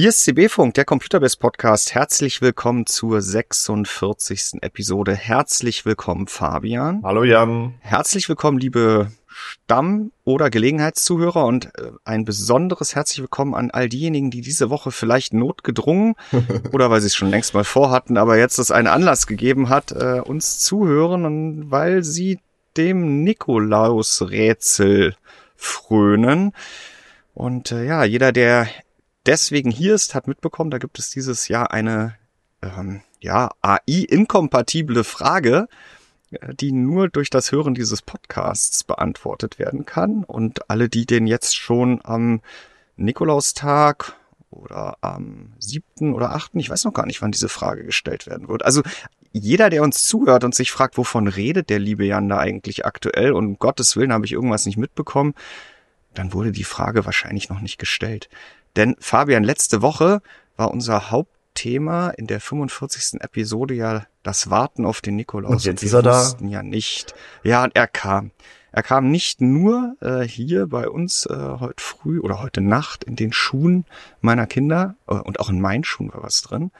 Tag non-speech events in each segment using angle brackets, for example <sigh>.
Hier ist CB-Funk, der Computerbase Podcast. Herzlich willkommen zur 46. Episode. Herzlich willkommen, Fabian. Hallo, Jan. Herzlich willkommen, liebe Stamm- oder Gelegenheitszuhörer und äh, ein besonderes herzlich willkommen an all diejenigen, die diese Woche vielleicht notgedrungen <laughs> oder weil sie es schon längst mal vorhatten, aber jetzt es einen Anlass gegeben hat, äh, uns zuhören und weil sie dem Nikolaus-Rätsel frönen. Und äh, ja, jeder, der deswegen hier ist, hat mitbekommen, da gibt es dieses Jahr eine ähm, ja, AI-inkompatible Frage, äh, die nur durch das Hören dieses Podcasts beantwortet werden kann. Und alle, die den jetzt schon am Nikolaustag oder am siebten oder achten, ich weiß noch gar nicht, wann diese Frage gestellt werden wird. Also jeder, der uns zuhört und sich fragt, wovon redet der liebe Jan da eigentlich aktuell und um Gottes Willen habe ich irgendwas nicht mitbekommen, dann wurde die Frage wahrscheinlich noch nicht gestellt. Denn Fabian, letzte Woche war unser Hauptthema in der 45. Episode ja das Warten auf den Nikolaus. Und jetzt und ist er da. Ja nicht. Ja, er kam. Er kam nicht nur äh, hier bei uns äh, heute früh oder heute Nacht in den Schuhen meiner Kinder äh, und auch in meinen Schuhen war was drin,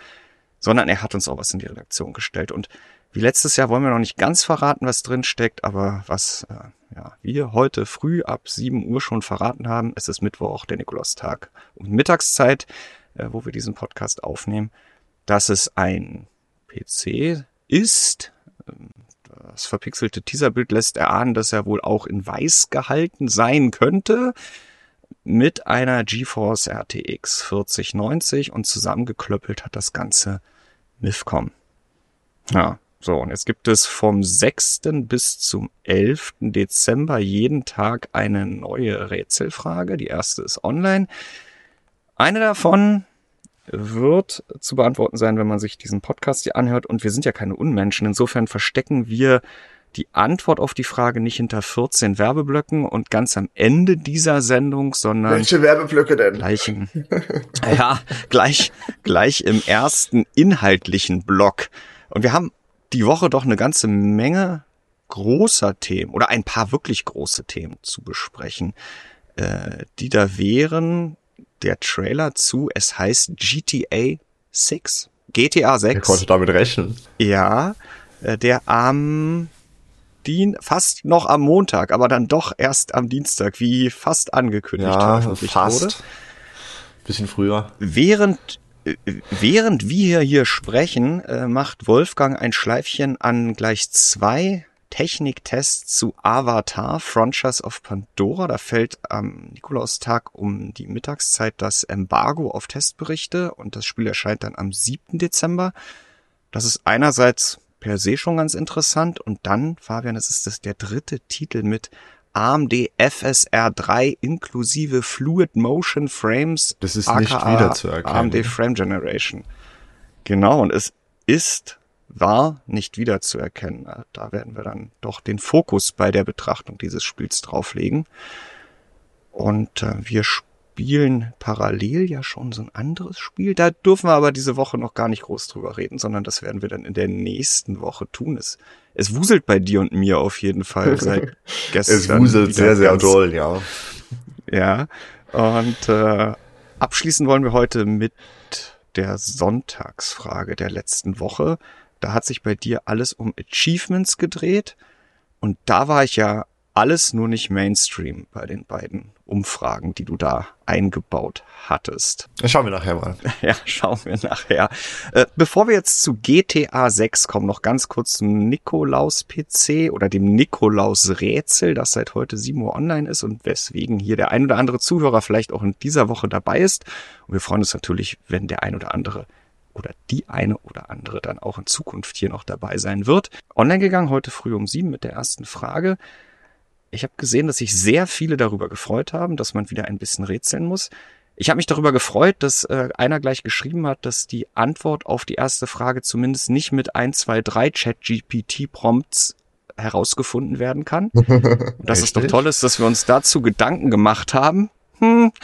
sondern er hat uns auch was in die Redaktion gestellt. Und wie letztes Jahr wollen wir noch nicht ganz verraten, was drin steckt, aber was äh, ja, wir heute früh ab 7 Uhr schon verraten haben, es ist Mittwoch, der Nikolaustag und Mittagszeit, äh, wo wir diesen Podcast aufnehmen, dass es ein PC ist. Ähm, das verpixelte Teaserbild lässt erahnen, dass er wohl auch in weiß gehalten sein könnte mit einer GeForce RTX 4090 und zusammengeklöppelt hat das Ganze MIFCOM. Ja, so, und jetzt gibt es vom 6. bis zum 11. Dezember jeden Tag eine neue Rätselfrage. Die erste ist online. Eine davon wird zu beantworten sein, wenn man sich diesen Podcast hier anhört. Und wir sind ja keine Unmenschen. Insofern verstecken wir die Antwort auf die Frage nicht hinter 14 Werbeblöcken und ganz am Ende dieser Sendung, sondern welche Werbeblöcke denn? Gleich im, <laughs> ja, gleich gleich im ersten inhaltlichen Block. Und wir haben die Woche doch eine ganze Menge großer Themen oder ein paar wirklich große Themen zu besprechen, äh, die da wären der Trailer zu, es heißt GTA 6. GTA 6. Er konnte damit rechnen. Ja, äh, der am Dien fast noch am Montag, aber dann doch erst am Dienstag, wie fast angekündigt ja, fast. wurde. Bisschen früher. Während während wir hier sprechen, äh, macht Wolfgang ein Schleifchen an gleich zwei Techniktests zu Avatar Frontiers of Pandora. Da fällt am Nikolaustag um die Mittagszeit das Embargo auf Testberichte und das Spiel erscheint dann am 7. Dezember. Das ist einerseits per se schon ganz interessant und dann, Fabian, das ist das der dritte Titel mit AMD FSR 3 inklusive Fluid Motion Frames. Das ist nicht wiederzuerkennen. AMD Frame Generation. Genau, und es ist, war nicht wiederzuerkennen. Da werden wir dann doch den Fokus bei der Betrachtung dieses Spiels drauflegen. Und äh, wir spielen parallel ja schon so ein anderes Spiel. Da dürfen wir aber diese Woche noch gar nicht groß drüber reden, sondern das werden wir dann in der nächsten Woche tun. Es, es wuselt bei dir und mir auf jeden Fall <laughs> seit gestern. es wuselt sehr, sehr doll, ja. Ja. Und äh, abschließen wollen wir heute mit der Sonntagsfrage der letzten Woche. Da hat sich bei dir alles um Achievements gedreht. Und da war ich ja alles nur nicht Mainstream bei den beiden Umfragen, die du da eingebaut hattest. Schauen wir nachher mal. <laughs> Ja, schauen wir nachher. Äh, bevor wir jetzt zu GTA 6 kommen, noch ganz kurz zum Nikolaus-PC oder dem Nikolaus-Rätsel, das seit heute 7 Uhr online ist und weswegen hier der ein oder andere Zuhörer vielleicht auch in dieser Woche dabei ist. Und wir freuen uns natürlich, wenn der ein oder andere oder die eine oder andere dann auch in Zukunft hier noch dabei sein wird. Online gegangen heute früh um sieben mit der ersten Frage. Ich habe gesehen, dass sich sehr viele darüber gefreut haben, dass man wieder ein bisschen rätseln muss. Ich habe mich darüber gefreut, dass äh, einer gleich geschrieben hat, dass die Antwort auf die erste Frage zumindest nicht mit 1, 2, 3 Chat-GPT-Prompts herausgefunden werden kann. Und <laughs> dass es doch toll ist, dass wir uns dazu Gedanken gemacht haben. Hm. <laughs>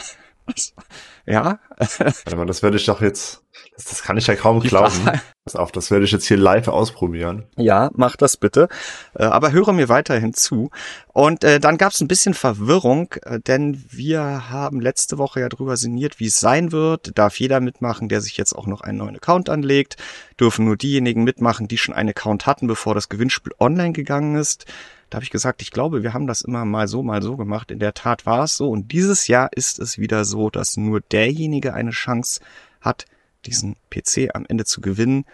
Ja. Warte mal, das werde ich doch jetzt Das, das kann ich ja kaum glauben. Pass auf, das werde ich jetzt hier live ausprobieren. Ja, mach das bitte. Äh, aber höre mir weiterhin zu. Und äh, dann gab es ein bisschen Verwirrung, äh, denn wir haben letzte Woche ja drüber sinniert, wie es sein wird. Darf jeder mitmachen, der sich jetzt auch noch einen neuen Account anlegt. Dürfen nur diejenigen mitmachen, die schon einen Account hatten, bevor das Gewinnspiel online gegangen ist. Da habe ich gesagt, ich glaube, wir haben das immer mal so, mal so gemacht. In der Tat war es so. Und dieses Jahr ist es wieder so, dass nur derjenige eine Chance hat, diesen PC am Ende zu gewinnen,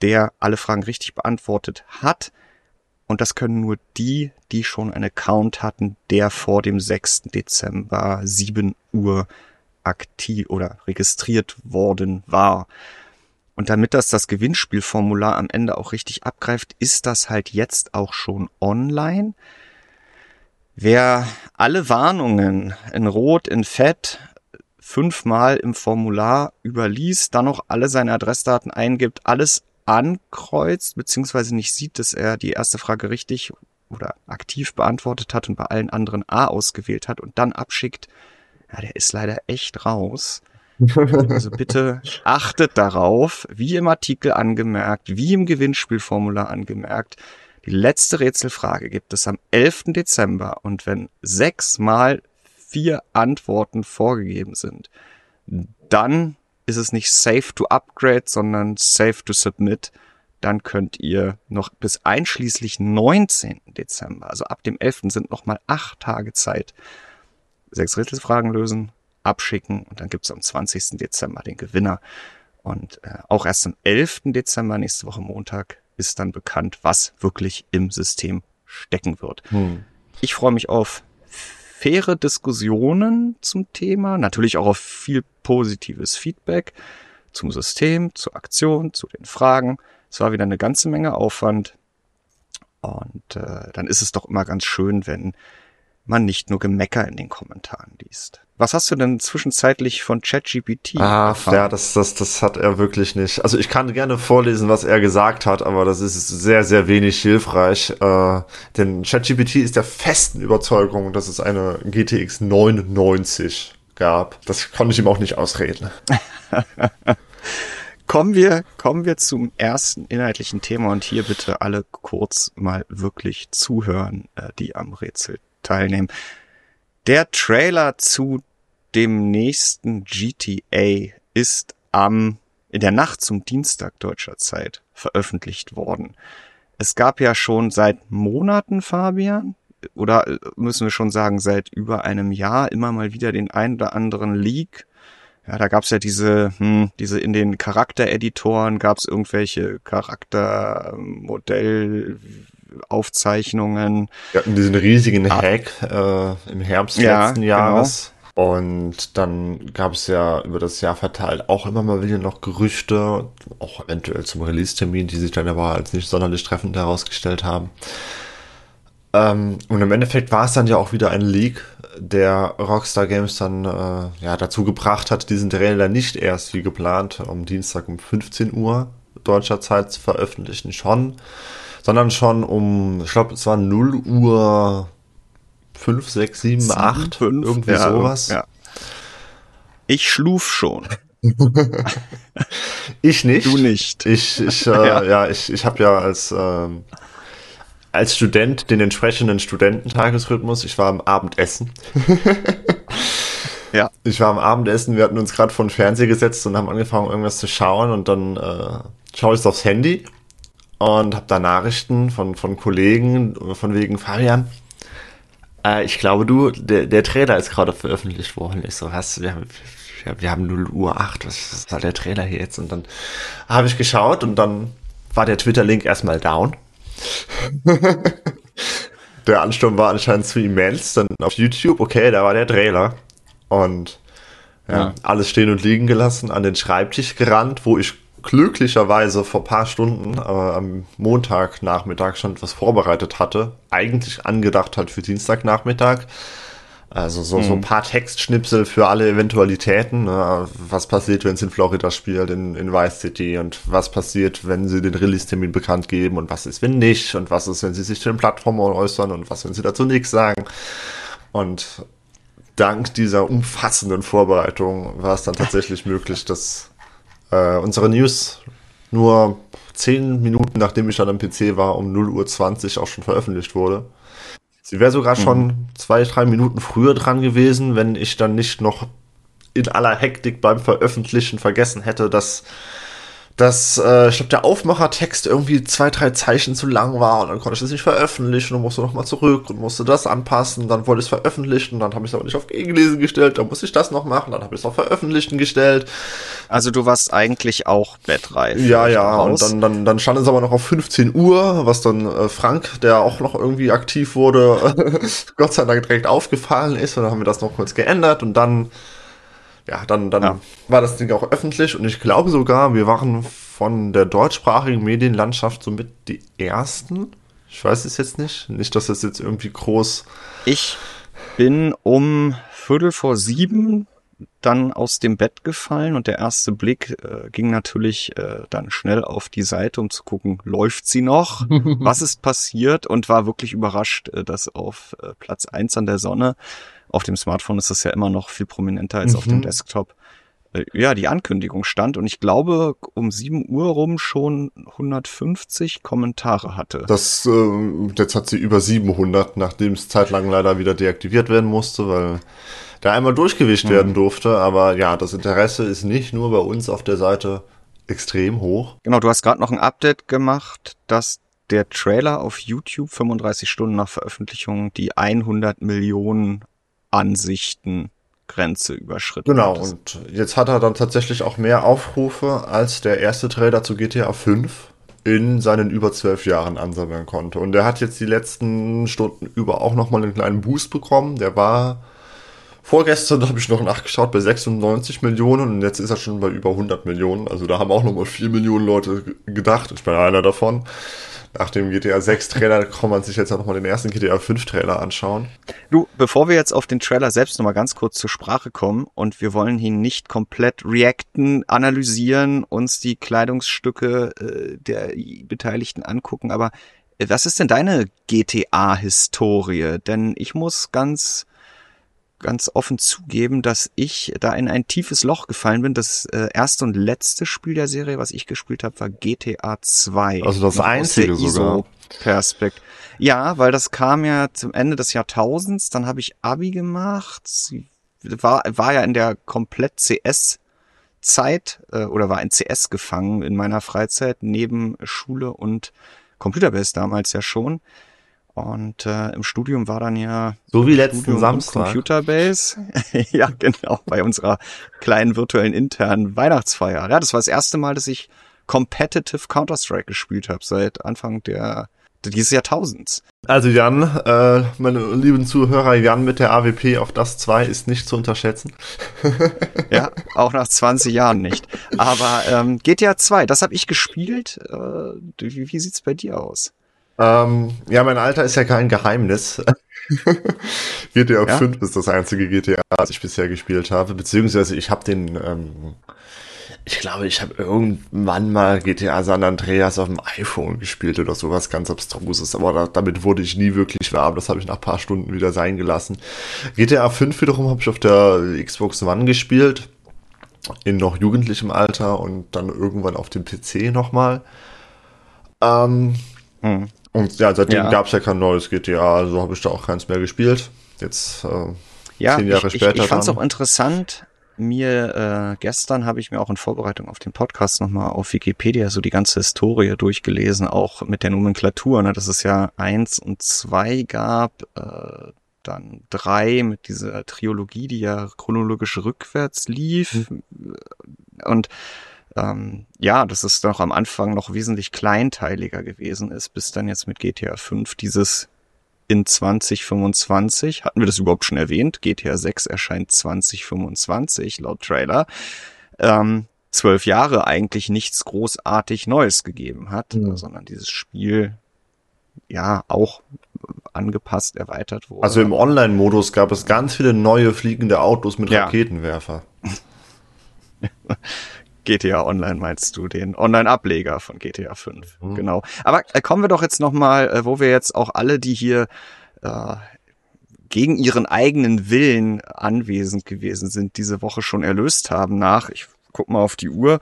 der alle Fragen richtig beantwortet hat. Und das können nur die, die schon einen Account hatten, der vor dem 6. Dezember 7 Uhr aktiv oder registriert worden war. Und damit das das Gewinnspielformular am Ende auch richtig abgreift, ist das halt jetzt auch schon online. Wer alle Warnungen in Rot, in Fett fünfmal im Formular überliest, dann noch alle seine Adressdaten eingibt, alles ankreuzt, beziehungsweise nicht sieht, dass er die erste Frage richtig oder aktiv beantwortet hat und bei allen anderen A ausgewählt hat und dann abschickt, ja, der ist leider echt raus. Also <laughs> bitte achtet darauf, wie im Artikel angemerkt, wie im Gewinnspielformular angemerkt. Die letzte Rätselfrage gibt es am 11. Dezember und wenn sechsmal vier Antworten vorgegeben sind, dann ist es nicht safe to upgrade, sondern safe to submit. Dann könnt ihr noch bis einschließlich 19. Dezember, also ab dem 11. sind noch mal acht Tage Zeit, sechs Rätselfragen lösen, abschicken und dann gibt's am 20. Dezember den Gewinner. Und äh, auch erst am 11. Dezember, nächste Woche Montag, ist dann bekannt, was wirklich im System stecken wird. Hm. Ich freue mich auf faire Diskussionen zum Thema, natürlich auch auf viel positives Feedback zum System, zur Aktion, zu den Fragen. Es war wieder eine ganze Menge Aufwand. Und äh, dann ist es doch immer ganz schön, wenn man nicht nur Gemecker in den Kommentaren liest. Was hast du denn zwischenzeitlich von ChatGPT? Ah, erfahren? ja, das, das, das hat er wirklich nicht. Also ich kann gerne vorlesen, was er gesagt hat, aber das ist sehr, sehr wenig hilfreich. Äh, denn ChatGPT ist der festen Überzeugung, dass es eine GTX 990 gab. Das konnte ich ihm auch nicht ausreden. <laughs> kommen wir, kommen wir zum ersten inhaltlichen Thema und hier bitte alle kurz mal wirklich zuhören, äh, die am Rätsel teilnehmen. Der Trailer zu dem nächsten GTA ist am, in der Nacht zum Dienstag deutscher Zeit veröffentlicht worden. Es gab ja schon seit Monaten, Fabian, oder äh, müssen wir schon sagen, seit über einem Jahr immer mal wieder den ein oder anderen Leak. Ja, da gab's ja diese, hm, diese in den Charaktereditoren gab's irgendwelche Charaktermodell Aufzeichnungen. Wir hatten diesen riesigen ah. Hack äh, im Herbst ja, letzten genau. Jahres. Genau. Und dann gab es ja über das Jahr verteilt auch immer mal wieder noch Gerüchte, auch eventuell zum Release-Termin, die sich dann aber als nicht sonderlich treffend herausgestellt haben. Ähm, und im Endeffekt war es dann ja auch wieder ein Leak, der Rockstar Games dann äh, ja, dazu gebracht hat, diesen Trailer nicht erst wie geplant am Dienstag um 15 Uhr deutscher Zeit zu veröffentlichen, schon, sondern schon um, ich glaube, es war 0 Uhr 5, 6, 7, 7 8, 5, irgendwie ja, sowas. Ja. Ich schluf schon. <laughs> ich nicht. Du nicht. Ich, ich, äh, <laughs> ja. ja, ich, ich habe ja als, ähm, als Student den entsprechenden Studententagesrhythmus. Ich war am Abendessen. <laughs> ja. Ich war am Abendessen, wir hatten uns gerade vor den Fernseher gesetzt und haben angefangen, irgendwas zu schauen und dann äh, schaue ich aufs Handy und habe da Nachrichten von, von Kollegen von wegen Fabian. Äh, ich glaube, du, der, der Trailer ist gerade veröffentlicht worden. Ich so, was? Wir haben, wir haben 0 Uhr 8, was ist da der Trailer hier jetzt? Und dann habe ich geschaut und dann war der Twitter-Link erstmal down. <laughs> der Ansturm war anscheinend zu immens. Dann auf YouTube, okay, da war der Trailer. Und ja, ja. alles stehen und liegen gelassen, an den Schreibtisch gerannt, wo ich glücklicherweise vor paar Stunden äh, am Montagnachmittag schon etwas vorbereitet hatte. Eigentlich angedacht hat für Dienstagnachmittag. Also so, mhm. so ein paar Textschnipsel für alle Eventualitäten. Ne? Was passiert, wenn es in Florida spielt, in, in Vice City und was passiert, wenn sie den Release-Termin bekannt geben und was ist, wenn nicht und was ist, wenn sie sich zu den Plattformen äußern und was, wenn sie dazu nichts sagen. Und dank dieser umfassenden Vorbereitung war es dann tatsächlich <laughs> möglich, dass äh, unsere News nur zehn Minuten nachdem ich dann am PC war, um 0 Uhr 20 auch schon veröffentlicht wurde. Sie wäre sogar mhm. schon zwei, drei Minuten früher dran gewesen, wenn ich dann nicht noch in aller Hektik beim Veröffentlichen vergessen hätte, dass dass, äh, ich glaube, der Aufmachertext irgendwie zwei, drei Zeichen zu lang war und dann konnte ich das nicht veröffentlichen und musste nochmal zurück und musste das anpassen. Dann wollte ich es veröffentlichen, dann habe ich es aber nicht auf Gegenlesen gestellt, dann musste ich das noch machen, dann habe ich es auf Veröffentlichen gestellt. Also du warst eigentlich auch bettreif. Ja, ja, und dann, dann, dann stand es aber noch auf 15 Uhr, was dann äh, Frank, der auch noch irgendwie aktiv wurde, <laughs> Gott sei Dank direkt aufgefallen ist und dann haben wir das noch kurz geändert und dann ja, dann, dann ja. war das Ding auch öffentlich und ich glaube sogar, wir waren von der deutschsprachigen Medienlandschaft somit die ersten. Ich weiß es jetzt nicht. Nicht, dass das jetzt irgendwie groß. Ich bin um Viertel vor sieben dann aus dem Bett gefallen und der erste Blick äh, ging natürlich äh, dann schnell auf die Seite, um zu gucken, läuft sie noch? <laughs> Was ist passiert? Und war wirklich überrascht, äh, dass auf äh, Platz eins an der Sonne auf dem Smartphone ist das ja immer noch viel prominenter als mhm. auf dem mhm. Desktop. Äh, ja, die Ankündigung stand und ich glaube um 7 Uhr rum schon 150 Kommentare hatte. Das, äh, jetzt hat sie über 700, nachdem es zeitlang leider wieder deaktiviert werden musste, weil da einmal durchgewischt mhm. werden durfte. Aber ja, das Interesse ist nicht nur bei uns auf der Seite extrem hoch. Genau, du hast gerade noch ein Update gemacht, dass der Trailer auf YouTube 35 Stunden nach Veröffentlichung die 100 Millionen Ansichten Grenze überschritten. Genau, hattest. und jetzt hat er dann tatsächlich auch mehr Aufrufe als der erste Trailer zu GTA 5 in seinen über zwölf Jahren ansammeln konnte. Und er hat jetzt die letzten Stunden über auch nochmal einen kleinen Boost bekommen. Der war vorgestern, habe ich noch nachgeschaut, bei 96 Millionen und jetzt ist er schon bei über 100 Millionen. Also da haben auch nochmal 4 Millionen Leute gedacht. Ich bin einer davon nach dem GTA 6 Trailer kann man sich jetzt auch nochmal den ersten GTA 5 Trailer anschauen. Du, bevor wir jetzt auf den Trailer selbst nochmal ganz kurz zur Sprache kommen und wir wollen ihn nicht komplett reacten, analysieren, uns die Kleidungsstücke äh, der Beteiligten angucken, aber äh, was ist denn deine GTA-Historie? Denn ich muss ganz ganz offen zugeben, dass ich da in ein tiefes Loch gefallen bin. Das äh, erste und letzte Spiel der Serie, was ich gespielt habe, war GTA 2. Also das einzige sogar. Perspekt. Ja, weil das kam ja zum Ende des Jahrtausends, dann habe ich Abi gemacht, war, war ja in der komplett CS Zeit äh, oder war in CS gefangen in meiner Freizeit neben Schule und Computerbase damals ja schon. Und äh, im Studium war dann ja so wie letzten Studium Samstag Computerbase. <laughs> ja, genau, bei unserer kleinen virtuellen internen Weihnachtsfeier. Ja, das war das erste Mal, dass ich Competitive Counter-Strike gespielt habe seit Anfang der dieses Jahrtausends. Also Jan, äh, meine lieben Zuhörer, Jan mit der AWP auf das 2 ist nicht zu unterschätzen. ja, <laughs> auch nach 20 Jahren nicht. Aber ähm, GTA 2, das habe ich gespielt. Äh, wie, wie sieht's bei dir aus? Ähm, ja, mein Alter ist ja kein Geheimnis. <laughs> GTA ja? 5 ist das einzige GTA, das ich bisher gespielt habe. Beziehungsweise ich habe den, ähm, ich glaube, ich habe irgendwann mal GTA San Andreas auf dem iPhone gespielt oder sowas ganz abstruses. Aber da, damit wurde ich nie wirklich warm. Das habe ich nach paar Stunden wieder sein gelassen. GTA 5 wiederum habe ich auf der Xbox One gespielt. In noch jugendlichem Alter und dann irgendwann auf dem PC nochmal. Ähm, hm. Und ja, seitdem ja. gab es ja kein neues GTA, also habe ich da auch keins mehr gespielt. Jetzt äh, ja, zehn Jahre ich, später. Ich, ich fand es auch interessant. Mir äh, gestern habe ich mir auch in Vorbereitung auf den Podcast nochmal auf Wikipedia so die ganze Historie durchgelesen, auch mit der Nomenklatur, ne, dass es ja eins und zwei gab, äh, dann drei mit dieser Triologie, die ja chronologisch rückwärts lief. Mhm. Und ähm, ja, dass es doch am Anfang noch wesentlich kleinteiliger gewesen ist, bis dann jetzt mit GTA 5 dieses in 2025, hatten wir das überhaupt schon erwähnt? GTA 6 erscheint 2025 laut Trailer. Ähm, zwölf Jahre eigentlich nichts großartig Neues gegeben hat, mhm. sondern dieses Spiel ja auch angepasst, erweitert wurde. Also im Online-Modus gab es ganz viele neue fliegende Autos mit ja. Raketenwerfer. <laughs> GTA Online meinst du, den Online-Ableger von GTA 5. Mhm. Genau. Aber äh, kommen wir doch jetzt nochmal, äh, wo wir jetzt auch alle, die hier äh, gegen ihren eigenen Willen anwesend gewesen sind, diese Woche schon erlöst haben nach, ich guck mal auf die Uhr,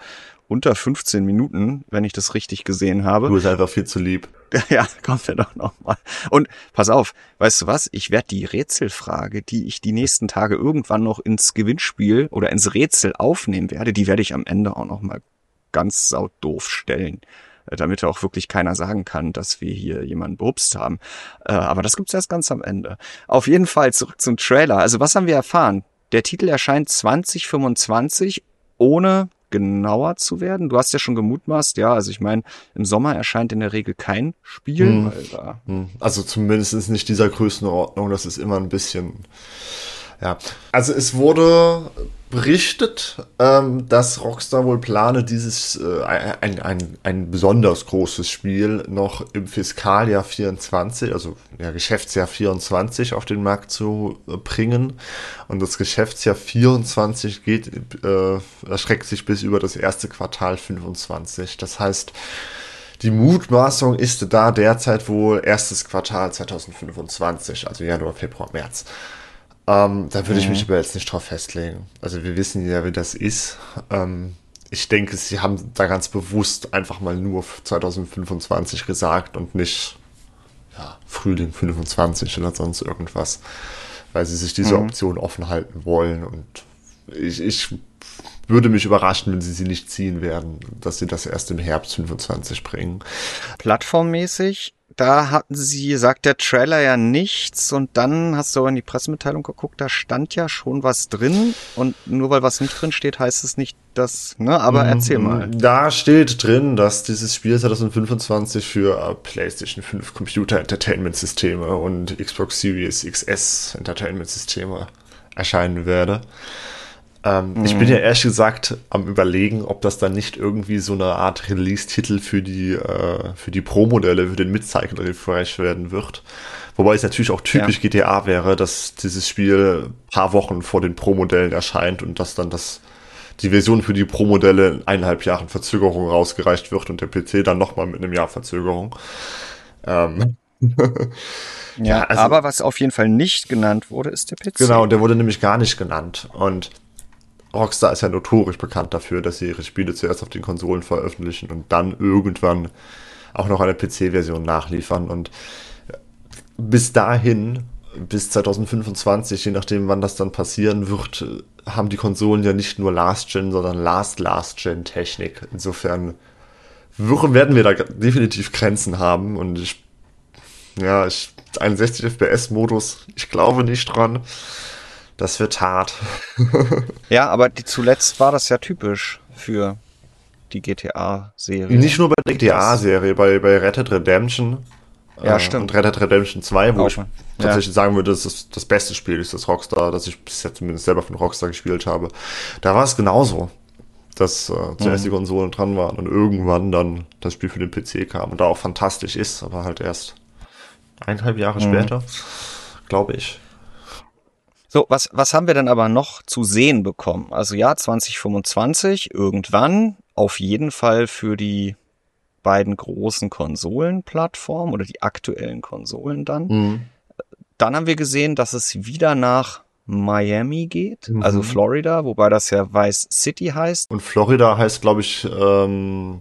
unter 15 Minuten, wenn ich das richtig gesehen habe. Du bist einfach viel zu lieb. <laughs> Ja, kommt ja doch nochmal. Und pass auf, weißt du was? Ich werde die Rätselfrage, die ich die nächsten Tage irgendwann noch ins Gewinnspiel oder ins Rätsel aufnehmen werde, die werde ich am Ende auch nochmal ganz saudoof stellen äh, damit auch wirklich keiner sagen kann, dass wir hier jemanden bebst haben. Äh, aber das gibt's erst ganz am Ende. Auf jeden Fall zurück zum Trailer. Also was haben wir erfahren? Der Titel erscheint 2025 ohne genauer zu werden. Du hast ja schon gemutmaßt, ja, also ich meine, im Sommer erscheint in der Regel kein Spiel. Hm. Hm. Also zumindest nicht dieser Größenordnung, das ist immer ein bisschen ja, also es wurde berichtet, ähm, dass Rockstar wohl plane, dieses äh, ein, ein, ein besonders großes Spiel noch im Fiskaljahr 24, also ja, Geschäftsjahr 24 auf den Markt zu äh, bringen. Und das Geschäftsjahr 24 geht, äh, erstreckt sich bis über das erste Quartal 25. Das heißt, die Mutmaßung ist da derzeit wohl erstes Quartal 2025, also Januar, Februar, März. Ähm, da würde mhm. ich mich aber jetzt nicht drauf festlegen. Also wir wissen ja, wie das ist. Ähm, ich denke, sie haben da ganz bewusst einfach mal nur 2025 gesagt und nicht ja, Frühling 25 oder sonst irgendwas, weil sie sich diese mhm. Option offen halten wollen. Und ich, ich würde mich überraschen, wenn sie sie nicht ziehen werden, dass sie das erst im Herbst 25 bringen. Plattformmäßig da hatten sie, sagt der Trailer ja nichts und dann hast du in die Pressemitteilung geguckt, da stand ja schon was drin und nur weil was nicht drin steht, heißt es nicht, dass, ne, aber erzähl mhm. mal. Da steht drin, dass dieses Spiel 2025 für PlayStation 5 Computer Entertainment Systeme und Xbox Series XS Entertainment Systeme erscheinen werde. Ähm, mhm. Ich bin ja ehrlich gesagt am überlegen, ob das dann nicht irgendwie so eine Art Release-Titel für die, äh, für die Pro-Modelle, für den Mid-Cycle-Refresh werden wird. Wobei es natürlich auch typisch ja. GTA wäre, dass dieses Spiel paar Wochen vor den Pro-Modellen erscheint und dass dann das, die Version für die Pro-Modelle in eineinhalb Jahren Verzögerung rausgereicht wird und der PC dann nochmal mit einem Jahr Verzögerung. Ähm. <laughs> ja, ja also, aber was auf jeden Fall nicht genannt wurde, ist der PC. Genau, der wurde nämlich gar nicht genannt. Und Rockstar ist ja notorisch bekannt dafür, dass sie ihre Spiele zuerst auf den Konsolen veröffentlichen und dann irgendwann auch noch eine PC-Version nachliefern. Und bis dahin, bis 2025, je nachdem, wann das dann passieren wird, haben die Konsolen ja nicht nur Last-Gen, sondern Last-Last-Gen-Technik. Insofern werden wir da definitiv Grenzen haben und ich, ja, ich, 61 FPS-Modus, ich glaube nicht dran. Das wird hart. <laughs> ja, aber die, zuletzt war das ja typisch für die GTA-Serie. Nicht nur bei der GTA-Serie, bei, bei Red Dead Redemption. Ja, äh, stimmt. Und Red Dead Redemption 2, wo Auch ich ja. tatsächlich sagen würde, das das beste Spiel ist, das Rockstar, das ich bisher zumindest selber von Rockstar gespielt habe. Da war es genauso, dass äh, zuerst mhm. die Konsolen dran waren und irgendwann dann das Spiel für den PC kam und da auch fantastisch ist, aber halt erst eineinhalb Jahre mhm. später, glaube ich. So, was, was haben wir denn aber noch zu sehen bekommen? Also ja, 2025 irgendwann auf jeden Fall für die beiden großen Konsolenplattformen oder die aktuellen Konsolen dann. Mhm. Dann haben wir gesehen, dass es wieder nach Miami geht, mhm. also Florida, wobei das ja Vice City heißt. Und Florida heißt, glaube ich, ähm,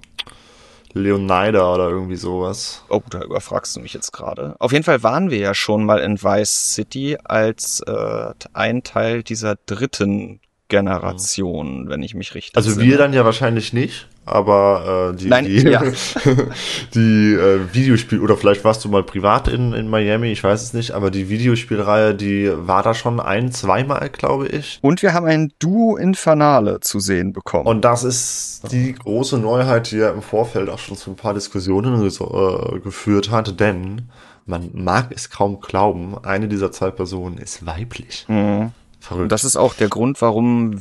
Leonida oder irgendwie sowas. Oh, da überfragst du mich jetzt gerade. Auf jeden Fall waren wir ja schon mal in Vice City als äh, ein Teil dieser dritten Generation, mhm. wenn ich mich richtig Also wir dann ja wahrscheinlich nicht aber äh, die, Nein, die, ja. <laughs> die äh, Videospiel, oder vielleicht warst du mal privat in, in Miami, ich weiß es nicht, aber die Videospielreihe, die war da schon ein, zweimal, glaube ich. Und wir haben ein Duo Infernale zu sehen bekommen. Und das ist die große Neuheit, die ja im Vorfeld auch schon zu ein paar Diskussionen äh, geführt hat, denn man mag es kaum glauben, eine dieser zwei Personen ist weiblich. Mhm. Verrückt. Und das ist auch der Grund, warum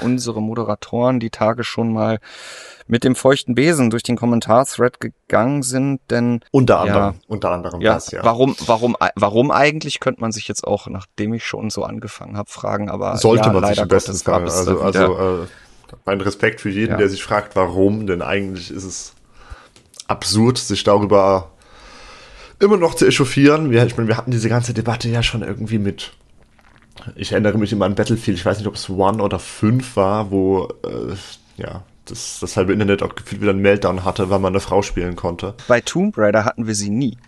unsere Moderatoren die Tage schon mal mit dem feuchten Besen durch den Kommentarthread gegangen sind, denn unter anderem, ja, unter anderem ja, das, ja. Warum, warum, warum eigentlich könnte man sich jetzt auch, nachdem ich schon so angefangen habe, fragen, aber sollte ja, man sich am besten fragen. Also, also äh, mein Respekt für jeden, ja. der sich fragt, warum, denn eigentlich ist es absurd, sich darüber immer noch zu echauffieren. Wir, ich meine, wir hatten diese ganze Debatte ja schon irgendwie mit ich erinnere mich immer an Battlefield, ich weiß nicht, ob es One oder Fünf war, wo äh, ja, das, das halbe Internet auch gefühlt wieder einen Meltdown hatte, weil man eine Frau spielen konnte. Bei Tomb Raider hatten wir sie nie.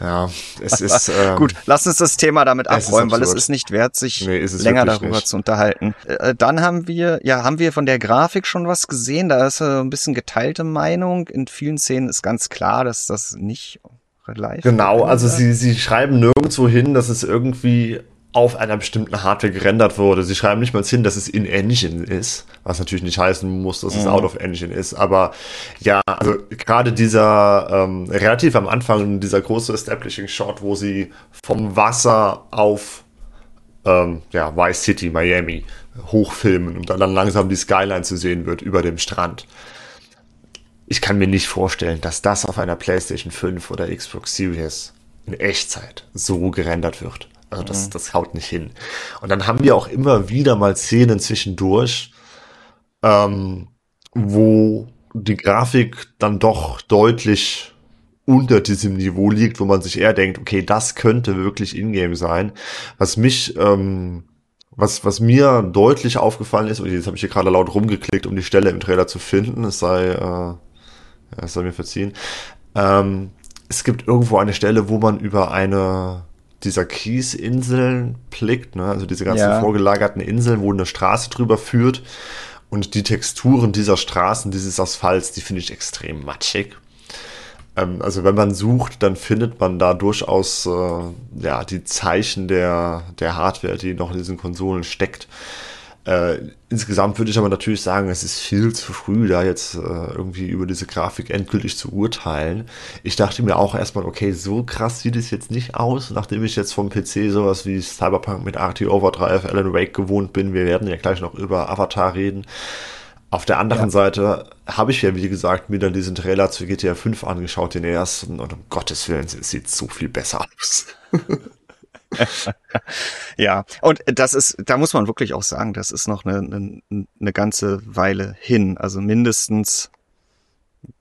Ja, es ist. <laughs> Ähm, Gut, lass uns das Thema damit abräumen, weil es ist nicht wert, sich nee, länger darüber nicht. zu unterhalten. Äh, dann haben wir, ja, haben wir von der Grafik schon was gesehen. Da ist äh, ein bisschen geteilte Meinung. In vielen Szenen ist ganz klar, dass das nicht live Genau, also sie, sie schreiben nirgendwo hin, dass es irgendwie auf einer bestimmten Hardware gerendert wurde. Sie schreiben nicht mal hin, dass es in Engine ist, was natürlich nicht heißen muss, dass es mhm. out of Engine ist. Aber ja, also gerade dieser ähm, relativ am Anfang dieser große Establishing Shot, wo sie vom Wasser auf ähm, ja, Vice City, Miami hochfilmen und dann langsam die Skyline zu sehen wird über dem Strand. Ich kann mir nicht vorstellen, dass das auf einer PlayStation 5 oder Xbox Series in Echtzeit so gerendert wird. Also das, mhm. das haut nicht hin. Und dann haben wir auch immer wieder mal Szenen zwischendurch, ähm, wo die Grafik dann doch deutlich unter diesem Niveau liegt, wo man sich eher denkt, okay, das könnte wirklich Ingame sein. Was mich, ähm, was, was mir deutlich aufgefallen ist, und jetzt habe ich hier gerade laut rumgeklickt, um die Stelle im Trailer zu finden, es sei, äh, es sei mir verziehen. Ähm, es gibt irgendwo eine Stelle, wo man über eine dieser Kiesinseln blickt, ne? also diese ganzen ja. vorgelagerten Inseln, wo eine Straße drüber führt. Und die Texturen dieser Straßen, dieses Asphalts, die finde ich extrem matschig. Ähm, also wenn man sucht, dann findet man da durchaus äh, ja, die Zeichen der, der Hardware, die noch in diesen Konsolen steckt. Äh, insgesamt würde ich aber natürlich sagen, es ist viel zu früh, da jetzt äh, irgendwie über diese Grafik endgültig zu urteilen. Ich dachte mir auch erstmal, okay, so krass sieht es jetzt nicht aus, nachdem ich jetzt vom PC sowas wie Cyberpunk mit RT Overdrive, Alan Wake gewohnt bin. Wir werden ja gleich noch über Avatar reden. Auf der anderen ja. Seite habe ich ja, wie gesagt, mir dann diesen Trailer zu GTA 5 angeschaut, den ersten, und um Gottes Willen, es sieht so viel besser aus. <laughs> <laughs> ja, und das ist, da muss man wirklich auch sagen, das ist noch eine, eine, eine ganze Weile hin. Also mindestens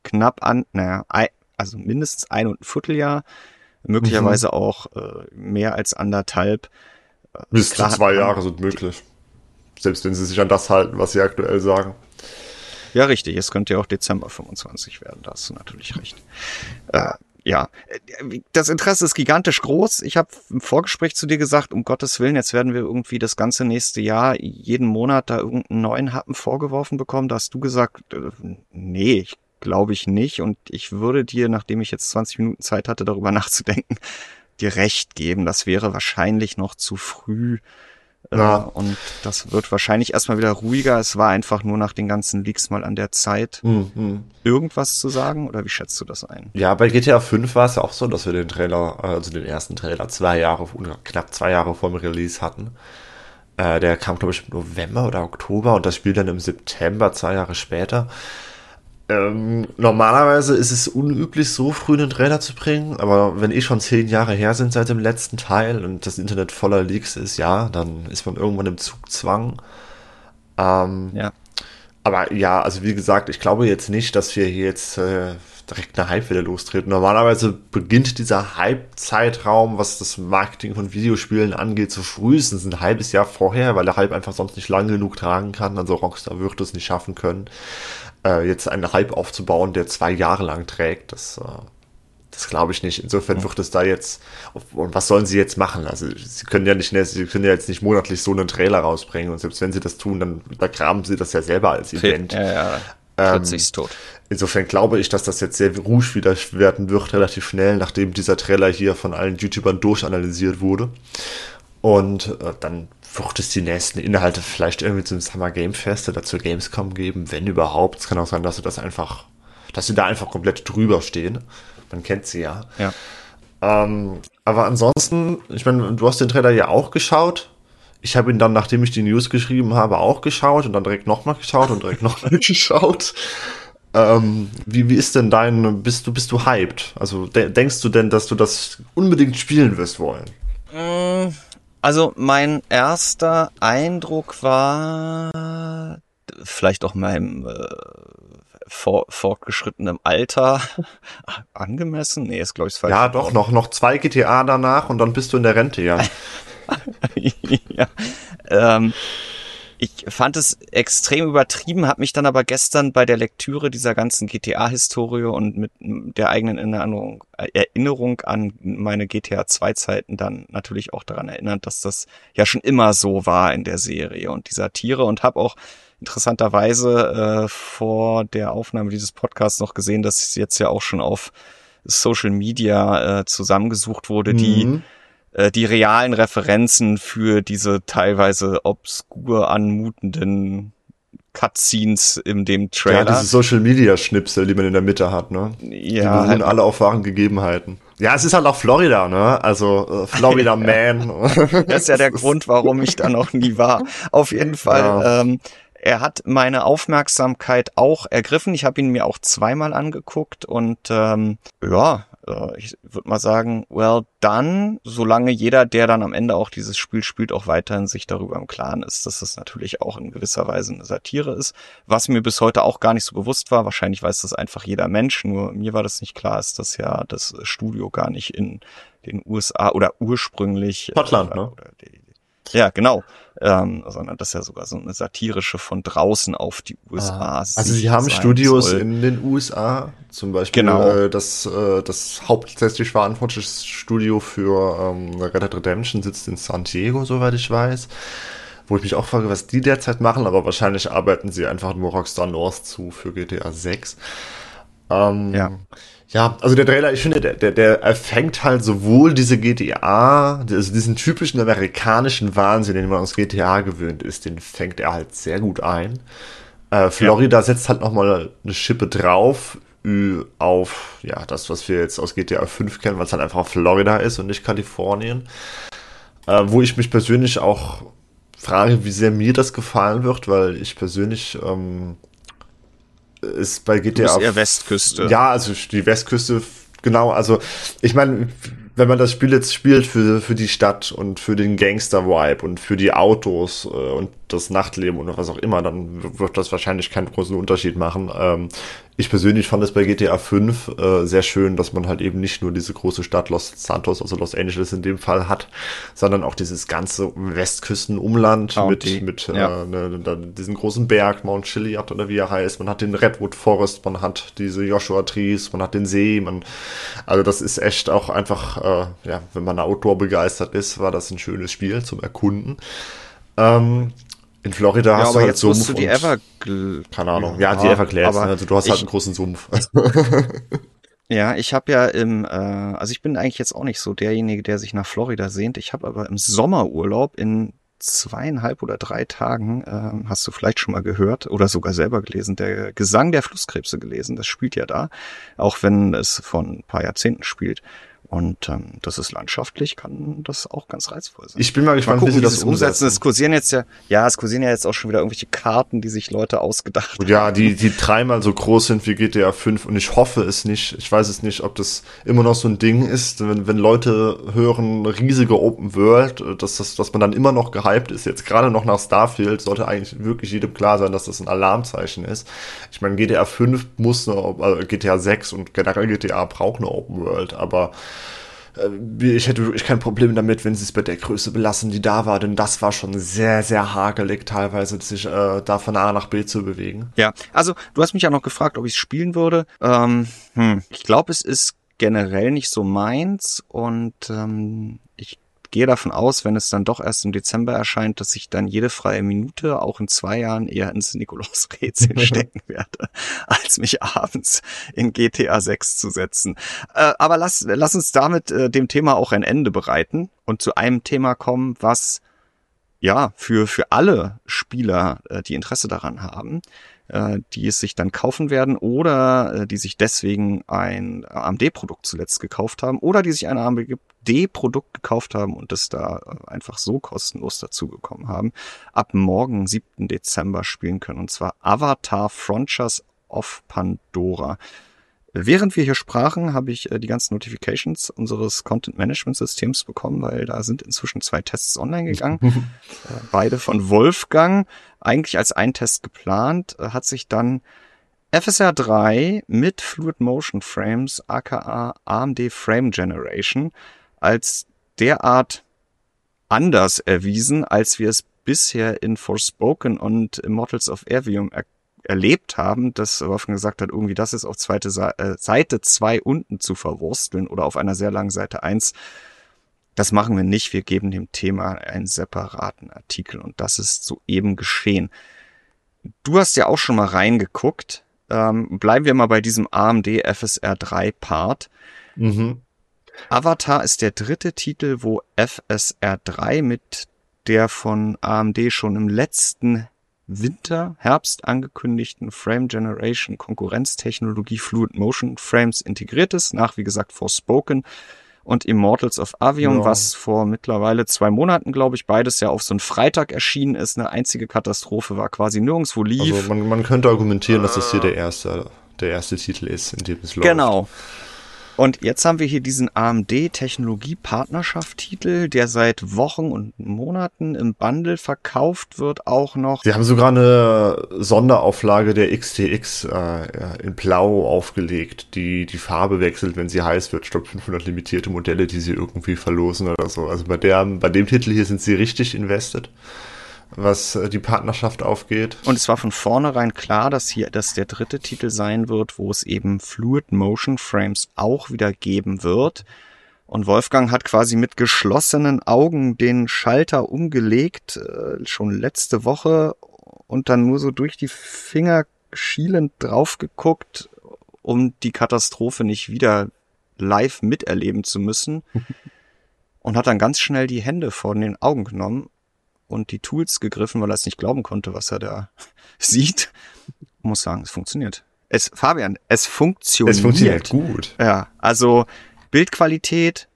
knapp an, naja, also mindestens ein und ein Vierteljahr, möglicherweise mhm. auch äh, mehr als anderthalb. Äh, Bis zu zwei Jahre sind möglich. Selbst wenn sie sich an das halten, was sie aktuell sagen. Ja, richtig. Es könnte ja auch Dezember 25 werden, da hast du natürlich recht. Äh, ja, das Interesse ist gigantisch groß. Ich habe im Vorgespräch zu dir gesagt, um Gottes Willen, jetzt werden wir irgendwie das ganze nächste Jahr jeden Monat da irgendeinen neuen Happen vorgeworfen bekommen. Da hast du gesagt, äh, nee, glaube ich nicht. Und ich würde dir, nachdem ich jetzt 20 Minuten Zeit hatte, darüber nachzudenken, dir recht geben. Das wäre wahrscheinlich noch zu früh ja. Äh, und das wird wahrscheinlich erstmal wieder ruhiger. Es war einfach nur nach den ganzen Leaks mal an der Zeit, mhm. irgendwas zu sagen. Oder wie schätzt du das ein? Ja, bei GTA 5 war es ja auch so, dass wir den Trailer, also den ersten Trailer, zwei Jahre, knapp zwei Jahre vor dem Release hatten. Äh, der kam, glaube ich, im November oder Oktober und das Spiel dann im September, zwei Jahre später. Ähm, normalerweise ist es unüblich, so früh einen Trailer zu bringen, aber wenn eh schon zehn Jahre her sind seit dem letzten Teil und das Internet voller Leaks ist, ja, dann ist man irgendwann im Zugzwang. Ähm, ja. Aber ja, also wie gesagt, ich glaube jetzt nicht, dass wir hier jetzt äh, direkt eine Hype wieder lostreten. Normalerweise beginnt dieser Hype-Zeitraum, was das Marketing von Videospielen angeht, so frühestens ein halbes Jahr vorher, weil der Hype einfach sonst nicht lang genug tragen kann. Also Rockstar wird es nicht schaffen können äh, jetzt einen Hype aufzubauen, der zwei Jahre lang trägt, das, äh, das glaube ich nicht. Insofern wird es da jetzt, und was sollen sie jetzt machen? Also sie können ja nicht, sie können ja jetzt nicht monatlich so einen Trailer rausbringen und selbst wenn sie das tun, dann graben sie das ja selber als Event. Ja, ja. Ähm, tot. Insofern glaube ich, dass das jetzt sehr ruhig wieder werden wird, relativ schnell, nachdem dieser Trailer hier von allen YouTubern durchanalysiert wurde. Und äh, dann wird es die nächsten Inhalte vielleicht irgendwie zum Summer Game Fest oder zur Gamescom geben, wenn überhaupt. Es kann auch sein, dass sie das einfach, dass sie da einfach komplett drüber stehen. Man kennt sie ja. Ja. Ähm, aber ansonsten, ich meine, du hast den Trailer ja auch geschaut. Ich habe ihn dann, nachdem ich die News geschrieben habe, auch geschaut und dann direkt nochmal geschaut und direkt <laughs> nochmal geschaut. Ähm, wie, wie ist denn dein, bist du, bist du hyped? Also de denkst du denn, dass du das unbedingt spielen wirst wollen? Also mein erster Eindruck war vielleicht auch meinem äh, vor, fortgeschrittenen Alter <laughs> angemessen. Nee, ist glaube ich falsch. Ja, doch, noch, noch zwei GTA danach und dann bist du in der Rente, ja. <laughs> ja. Ähm, Ich fand es extrem übertrieben, habe mich dann aber gestern bei der Lektüre dieser ganzen GTA-Historie und mit der eigenen Erinnerung, Erinnerung an meine GTA 2-Zeiten dann natürlich auch daran erinnert, dass das ja schon immer so war in der Serie und dieser Tiere und habe auch interessanterweise äh, vor der Aufnahme dieses Podcasts noch gesehen, dass es jetzt ja auch schon auf Social Media äh, zusammengesucht wurde, mhm. die äh, die realen Referenzen für diese teilweise obskur anmutenden Cutscenes in dem Trailer. Ja, diese Social Media Schnipsel, die man in der Mitte hat, ne? Ja. Die beruhen halt alle auf wahren Gegebenheiten. Ja, es ist halt auch Florida, ne? Also äh, Florida <laughs> Man. das ist ja der Grund, warum ich da noch nie war. Auf jeden Fall. Ja. Ähm, er hat meine Aufmerksamkeit auch ergriffen. Ich habe ihn mir auch zweimal angeguckt und ähm, ja, ich würde mal sagen, well done, solange jeder, der dann am Ende auch dieses Spiel spielt, auch weiterhin sich darüber im Klaren ist, dass das natürlich auch in gewisser Weise eine Satire ist. Was mir bis heute auch gar nicht so bewusst war, wahrscheinlich weiß das einfach jeder Mensch, nur mir war das nicht klar, ist dass ja das Studio gar nicht in den USA oder ursprünglich Schottland, ne? Die, ja, genau. Ähm, sondern das ist ja sogar so eine satirische von draußen auf die USA. Ah, also sie haben Studios soll. in den USA, zum Beispiel genau. äh, das, äh, das hauptsächlich verantwortliche Studio für ähm, Red Dead Redemption sitzt in San Diego, soweit ich weiß. Wo ich mich auch frage, was die derzeit machen, aber wahrscheinlich arbeiten sie einfach nur Rockstar North zu für GTA 6. Ähm, ja. Ja, also der Trailer, ich finde, der, der, der erfängt halt sowohl diese GTA, also diesen typischen amerikanischen Wahnsinn, den man aus GTA gewöhnt ist, den fängt er halt sehr gut ein. Äh, Florida ja. setzt halt nochmal eine Schippe drauf auf, ja, das, was wir jetzt aus GTA 5 kennen, weil es halt einfach Florida ist und nicht Kalifornien. Äh, wo ich mich persönlich auch frage, wie sehr mir das gefallen wird, weil ich persönlich ähm, ist bei GTA. Eher Westküste. Ja, also die Westküste, genau. Also ich meine, wenn man das Spiel jetzt spielt für, für die Stadt und für den Gangster-Vibe und für die Autos äh, und das Nachtleben und was auch immer, dann wird das wahrscheinlich keinen großen Unterschied machen. Ähm, ich persönlich fand es bei GTA 5 äh, sehr schön, dass man halt eben nicht nur diese große Stadt Los Santos, also Los Angeles in dem Fall hat, sondern auch dieses ganze Westküstenumland County. mit, mit ja. äh, ne, diesen großen Berg, Mount Chiliad oder wie er heißt. Man hat den Redwood Forest, man hat diese Joshua Trees, man hat den See, man, also das ist echt auch einfach, äh, ja, wenn man Outdoor begeistert ist, war das ein schönes Spiel zum Erkunden. Ähm, in Florida ja, hast du halt Sumpf. Du die Ever keine Ahnung. Ja, die Everglades. Ne? Also du hast halt einen großen Sumpf. <laughs> ja, ich habe ja im, äh, also ich bin eigentlich jetzt auch nicht so derjenige, der sich nach Florida sehnt. Ich habe aber im Sommerurlaub in zweieinhalb oder drei Tagen, äh, hast du vielleicht schon mal gehört oder sogar selber gelesen, der Gesang der Flusskrebse gelesen. Das spielt ja da, auch wenn es von ein paar Jahrzehnten spielt. Und ähm, das ist landschaftlich, kann das auch ganz reizvoll sein. Ich bin mal gespannt, mal gucken, wie sie das umsetzen. Es kursieren jetzt ja, ja, es kursieren ja jetzt auch schon wieder irgendwelche Karten, die sich Leute ausgedacht haben. Ja, die, die dreimal so groß sind wie GTA 5 und ich hoffe es nicht. Ich weiß es nicht, ob das immer noch so ein Ding ist, wenn, wenn Leute hören, riesige Open World, dass, das, dass man dann immer noch gehypt ist. Jetzt gerade noch nach Starfield sollte eigentlich wirklich jedem klar sein, dass das ein Alarmzeichen ist. Ich meine, GTA 5 muss eine, äh, GTA 6 und generell GTA braucht eine Open World, aber äh, ich hätte wirklich kein Problem damit, wenn sie es bei der Größe belassen, die da war, denn das war schon sehr, sehr hagelig teilweise, sich äh, da von A nach B zu bewegen. Ja, also du hast mich ja noch gefragt, ob ich es spielen würde. Ähm, hm, ich glaube, es ist generell nicht so meins und ähm, gehe davon aus, wenn es dann doch erst im Dezember erscheint, dass ich dann jede freie Minute auch in zwei Jahren eher ins Nikolaus-Rätsel <laughs> stecken werde, als mich abends in GTA 6 zu setzen. Äh, aber lass, lass uns damit äh, dem Thema auch ein Ende bereiten und zu einem Thema kommen, was ja für, für alle Spieler, äh, die Interesse daran haben, äh, die es sich dann kaufen werden oder äh, die sich deswegen ein AMD-Produkt zuletzt gekauft haben oder die sich ein AMD-Produkt gekauft haben und es da äh, einfach so kostenlos dazugekommen haben, ab morgen, 7. Dezember spielen können. Und zwar Avatar Frontiers of Pandora. Während wir hier sprachen, habe ich äh, die ganzen Notifications unseres Content Management Systems bekommen, weil da sind inzwischen zwei Tests online gegangen. äh, beide von Wolfgang. Eigentlich als ein Test geplant, äh, hat sich dann FSR 3 mit Fluid Motion Frames, aka AMD Frame Generation, als derart anders erwiesen, als wir es bisher in Forspoken und Immortals of Avium er erlebt haben, dass Wolfgang gesagt hat, irgendwie das ist auf zweite Seite, äh, Seite zwei unten zu verwursteln oder auf einer sehr langen Seite eins. Das machen wir nicht. Wir geben dem Thema einen separaten Artikel und das ist soeben geschehen. Du hast ja auch schon mal reingeguckt. Ähm, bleiben wir mal bei diesem AMD FSR 3 Part. Mhm. Avatar ist der dritte Titel, wo FSR 3 mit der von AMD schon im letzten Winter, Herbst angekündigten Frame Generation Konkurrenztechnologie Fluid Motion Frames integriert ist, nach wie gesagt Forspoken und Immortals of Avium, ja. was vor mittlerweile zwei Monaten, glaube ich, beides ja auf so einen Freitag erschienen ist. Eine einzige Katastrophe war quasi nirgendwo lief. Also man, man könnte argumentieren, äh, dass das hier der erste, der erste Titel ist, in dem es läuft. Genau. Und jetzt haben wir hier diesen AMD Technologie-Partnerschaft-Titel, der seit Wochen und Monaten im Bundle verkauft wird, auch noch. Sie haben sogar eine Sonderauflage der XTX äh, in Blau aufgelegt, die die Farbe wechselt, wenn sie heiß wird. Glaube 500 limitierte Modelle, die sie irgendwie verlosen oder so. Also bei der, bei dem Titel hier sind sie richtig invested was äh, die Partnerschaft aufgeht. Und es war von vornherein klar, dass hier das der dritte Titel sein wird, wo es eben Fluid Motion Frames auch wieder geben wird. Und Wolfgang hat quasi mit geschlossenen Augen den Schalter umgelegt, äh, schon letzte Woche und dann nur so durch die Finger schielend drauf geguckt, um die Katastrophe nicht wieder live miterleben zu müssen. <laughs> und hat dann ganz schnell die Hände vor den Augen genommen und die Tools gegriffen, weil er es nicht glauben konnte, was er da <laughs> sieht. Ich muss sagen, es funktioniert. Es, Fabian, es funktioniert. Es funktioniert gut. Ja, also Bildqualität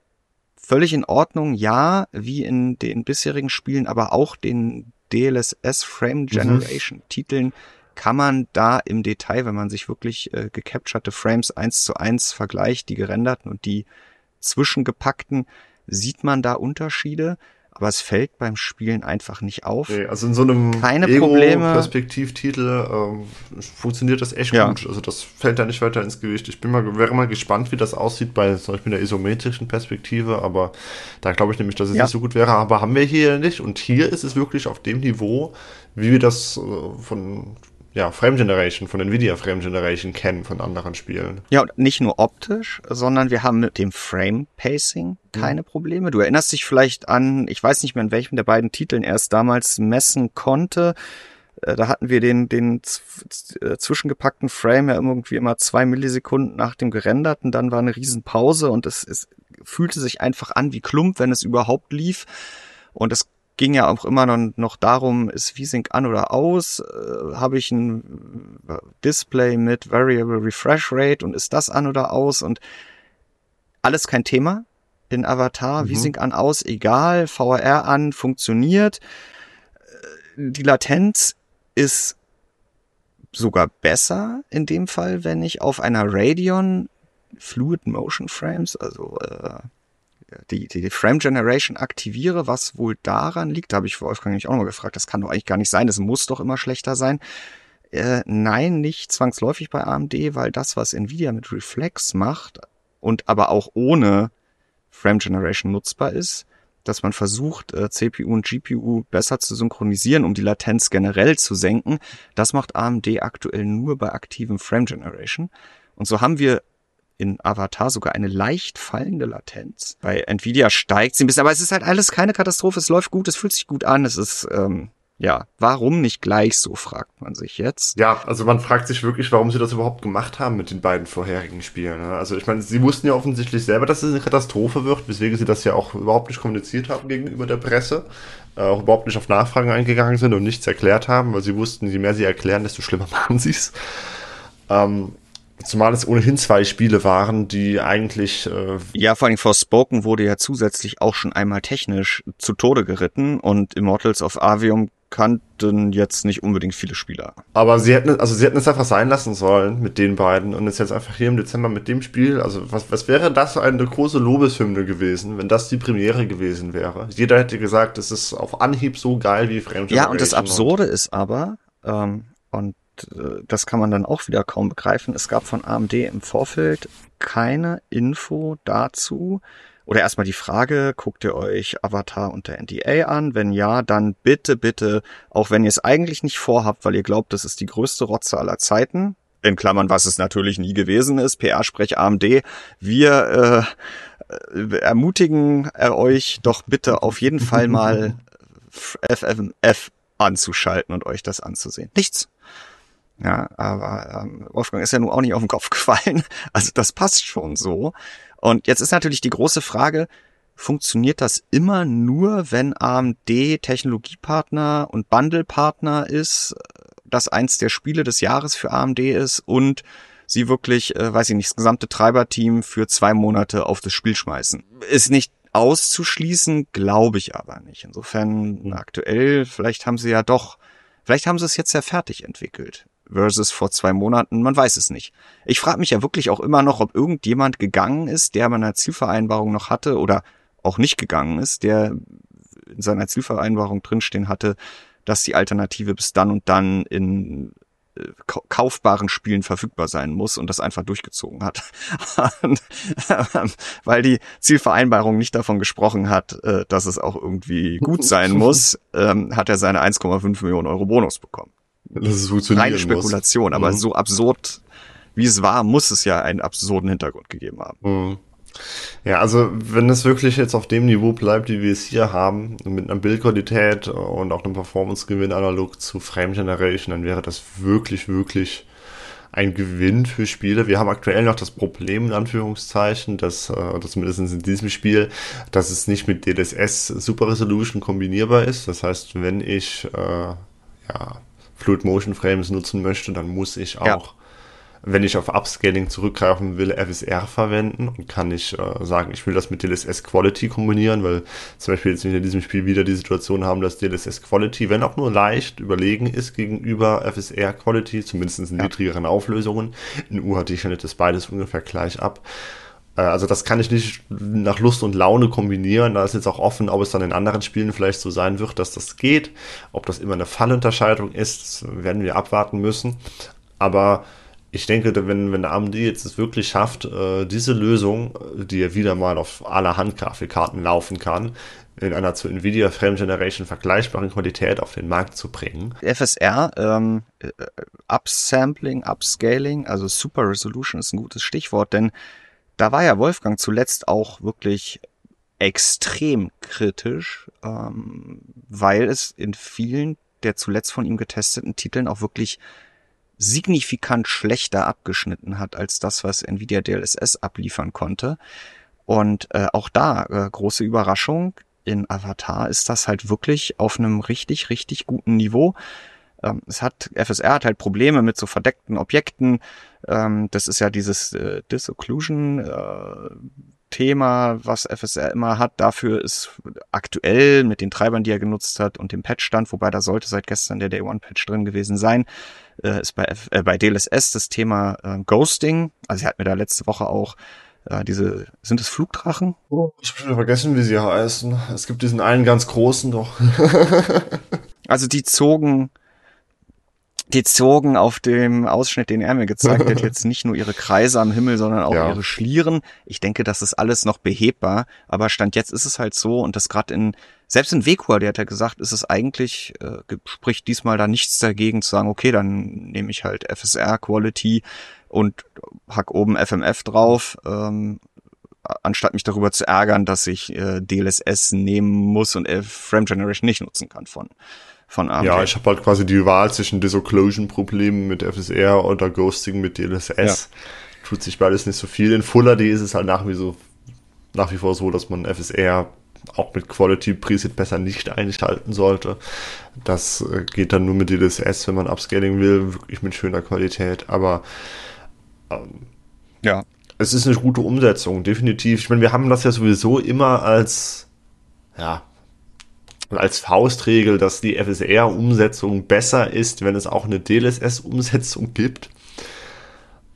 völlig in Ordnung, ja, wie in den bisherigen Spielen, aber auch den DLSS Frame mhm. Generation mhm. Titeln kann man da im Detail, wenn man sich wirklich äh, gecapturte Frames eins zu eins vergleicht, die gerenderten und die zwischengepackten, sieht man da Unterschiede aber es fällt beim Spielen einfach nicht auf. Nee, also in so einem Keine Probleme. Perspektivtitel ähm, funktioniert das echt ja. gut. Also das fällt da nicht weiter ins Gewicht. Ich bin mal, wäre mal gespannt, wie das aussieht bei zum Beispiel der isometrischen Perspektive, aber da glaube ich nämlich, dass es ja. nicht so gut wäre. Aber haben wir hier nicht. Und hier ist es wirklich auf dem Niveau, wie wir das äh, von ja, Frame Generation, von Nvidia Frame Generation kennen von anderen Spielen. Ja, und nicht nur optisch, sondern wir haben mit dem Frame Pacing keine mhm. Probleme. Du erinnerst dich vielleicht an, ich weiß nicht mehr, in welchem der beiden Titeln er es damals messen konnte. Äh, da hatten wir den, den äh, zwischengepackten Frame ja irgendwie immer zwei Millisekunden nach dem gerenderten, dann war eine Riesenpause und es, es fühlte sich einfach an wie Klump, wenn es überhaupt lief. Und es ging ja auch immer noch, noch darum, ist VSync an oder aus? Äh, Habe ich ein Display mit Variable Refresh Rate und ist das an oder aus? Und alles kein Thema in Avatar. Mhm. VSync an, aus, egal. VR an, funktioniert. Äh, die Latenz ist sogar besser in dem Fall, wenn ich auf einer Radeon Fluid Motion Frames, also äh, die, die Frame Generation aktiviere, was wohl daran liegt, da habe ich Wolfgang nämlich auch nochmal gefragt, das kann doch eigentlich gar nicht sein, das muss doch immer schlechter sein. Äh, nein, nicht zwangsläufig bei AMD, weil das, was Nvidia mit Reflex macht und aber auch ohne Frame Generation nutzbar ist, dass man versucht, äh, CPU und GPU besser zu synchronisieren, um die Latenz generell zu senken. Das macht AMD aktuell nur bei aktivem Frame Generation. Und so haben wir in Avatar sogar eine leicht fallende Latenz. Bei Nvidia steigt sie ein bisschen, aber es ist halt alles keine Katastrophe. Es läuft gut, es fühlt sich gut an. Es ist, ähm, ja, warum nicht gleich so, fragt man sich jetzt. Ja, also man fragt sich wirklich, warum sie das überhaupt gemacht haben mit den beiden vorherigen Spielen. Ne? Also ich meine, sie wussten ja offensichtlich selber, dass es eine Katastrophe wird, weswegen sie das ja auch überhaupt nicht kommuniziert haben gegenüber der Presse, äh, auch überhaupt nicht auf Nachfragen eingegangen sind und nichts erklärt haben, weil sie wussten, je mehr sie erklären, desto schlimmer <laughs> machen sie es. Ähm, Zumal es ohnehin zwei Spiele waren, die eigentlich. Äh ja, vor allem Forspoken wurde ja zusätzlich auch schon einmal technisch zu Tode geritten und Immortals of Avium kannten jetzt nicht unbedingt viele Spieler. Aber sie hätten, also sie hätten es einfach sein lassen sollen mit den beiden und es jetzt einfach hier im Dezember mit dem Spiel. Also was, was wäre das eine große Lobeshymne gewesen, wenn das die Premiere gewesen wäre? Jeder hätte gesagt, es ist auf Anhieb so geil wie Frame Ja, und das Absurde ist aber, ähm, und äh, das kann man dann auch wieder kaum begreifen. Es gab von AMD im Vorfeld keine Info dazu, oder erstmal die Frage, guckt ihr euch Avatar unter NDA an? Wenn ja, dann bitte, bitte, auch wenn ihr es eigentlich nicht vorhabt, weil ihr glaubt, das ist die größte Rotze aller Zeiten, in Klammern, was es natürlich nie gewesen ist, PR-Sprech AMD, wir äh, ermutigen euch doch bitte auf jeden Fall mal <laughs> FFF anzuschalten und euch das anzusehen. Nichts. Ja, aber ähm, Wolfgang ist ja nun auch nicht auf den Kopf <laughs> gefallen. Also das passt schon so. Und jetzt ist natürlich die große Frage, funktioniert das immer nur, wenn AMD Technologiepartner und Bundlepartner ist, das eins der Spiele des Jahres für AMD ist und sie wirklich, äh, weiß ich nicht, das gesamte Treiberteam für zwei Monate auf das Spiel schmeißen. Ist nicht auszuschließen, glaube ich aber nicht. Insofern aktuell, vielleicht haben sie ja doch, vielleicht haben sie es jetzt ja fertig entwickelt versus vor zwei Monaten, man weiß es nicht. Ich frage mich ja wirklich auch immer noch, ob irgendjemand gegangen ist, der bei einer Zielvereinbarung noch hatte oder auch nicht gegangen ist, der in seiner Zielvereinbarung drinstehen hatte, dass die Alternative bis dann und dann in äh, kaufbaren Spielen verfügbar sein muss und das einfach durchgezogen hat. <laughs> Weil die Zielvereinbarung nicht davon gesprochen hat, äh, dass es auch irgendwie gut <laughs> sein muss, ähm, hat er seine 1,5 Millionen Euro Bonus bekommen. Das ist funktionieren Reine Spekulation, muss. aber mhm. so absurd wie es war, muss es ja einen absurden Hintergrund gegeben haben. Mhm. Ja, also wenn es wirklich jetzt auf dem Niveau bleibt, wie wir es hier haben, mit einer Bildqualität und auch einem Performance-Gewinn analog zu Frame Generation, dann wäre das wirklich, wirklich ein Gewinn für Spiele. Wir haben aktuell noch das Problem, in Anführungszeichen, dass, äh, dass zumindest in diesem Spiel, dass es nicht mit DLSS Super Resolution kombinierbar ist. Das heißt, wenn ich äh, ja, Fluid Motion Frames nutzen möchte, dann muss ich auch, ja. wenn ich auf Upscaling zurückgreifen will, FSR verwenden und kann nicht äh, sagen, ich will das mit DLSS Quality kombinieren, weil zum Beispiel jetzt in diesem Spiel wieder die Situation haben, dass DLSS Quality, wenn auch nur leicht überlegen ist gegenüber FSR Quality, zumindest in ja. niedrigeren Auflösungen. In UHD schneidet das beides ungefähr gleich ab. Äh, also das kann ich nicht nach Lust und Laune kombinieren. Da ist jetzt auch offen, ob es dann in anderen Spielen vielleicht so sein wird, dass das geht. Ob das immer eine Fallunterscheidung ist, werden wir abwarten müssen. Aber ich denke, wenn, wenn AMD jetzt es wirklich schafft, äh, diese Lösung, die ja wieder mal auf allerhand Grafikkarten laufen kann, in einer zu Nvidia Frame Generation vergleichbaren Qualität auf den Markt zu bringen. FSR, ähm, äh, Upsampling, Upscaling, also Super Resolution ist ein gutes Stichwort, denn da war ja Wolfgang zuletzt auch wirklich extrem kritisch, ähm, weil es in vielen der zuletzt von ihm getesteten Titeln auch wirklich signifikant schlechter abgeschnitten hat als das, was Nvidia DLSS abliefern konnte. Und äh, auch da, äh, große Überraschung, in Avatar ist das halt wirklich auf einem richtig, richtig guten Niveau. Ähm, es hat, FSR hat halt Probleme mit so verdeckten Objekten. Ähm, das ist ja dieses äh, Disocclusion äh, Thema, was FSR immer hat. Dafür ist aktuell mit den Treibern, die er genutzt hat und dem Patchstand, wobei da sollte seit gestern der Day One Patch drin gewesen sein, äh, ist bei, F äh, bei DLSS das Thema äh, Ghosting. Also er hat mir da letzte Woche auch äh, diese, sind es Flugdrachen? Oh, ich habe schon vergessen, wie sie heißen. Es gibt diesen einen ganz großen doch. <laughs> also die zogen die zogen auf dem Ausschnitt, den er mir gezeigt hat, <laughs> jetzt nicht nur ihre Kreise am Himmel, sondern auch ja. ihre Schlieren. Ich denke, das ist alles noch behebbar, aber Stand jetzt ist es halt so und das gerade in, selbst in Vekua, der hat ja gesagt, ist es eigentlich, äh, spricht diesmal da nichts dagegen zu sagen, okay, dann nehme ich halt FSR Quality und hack oben FMF drauf, ähm, anstatt mich darüber zu ärgern, dass ich äh, DLSS nehmen muss und Frame Generation nicht nutzen kann von von AMD. Ja, ich habe halt quasi die Wahl zwischen Disocclusion-Problemen mit FSR oder Ghosting mit DLSS. Ja. Tut sich beides nicht so viel. In Full HD ist es halt nach wie, so, nach wie vor so, dass man FSR auch mit Quality Preset besser nicht einschalten sollte. Das äh, geht dann nur mit DLSS, wenn man Upscaling will, wirklich mit schöner Qualität. Aber ähm, ja, es ist eine gute Umsetzung, definitiv. Ich meine, wir haben das ja sowieso immer als ja, als Faustregel, dass die FSR-Umsetzung besser ist, wenn es auch eine DLSS-Umsetzung gibt.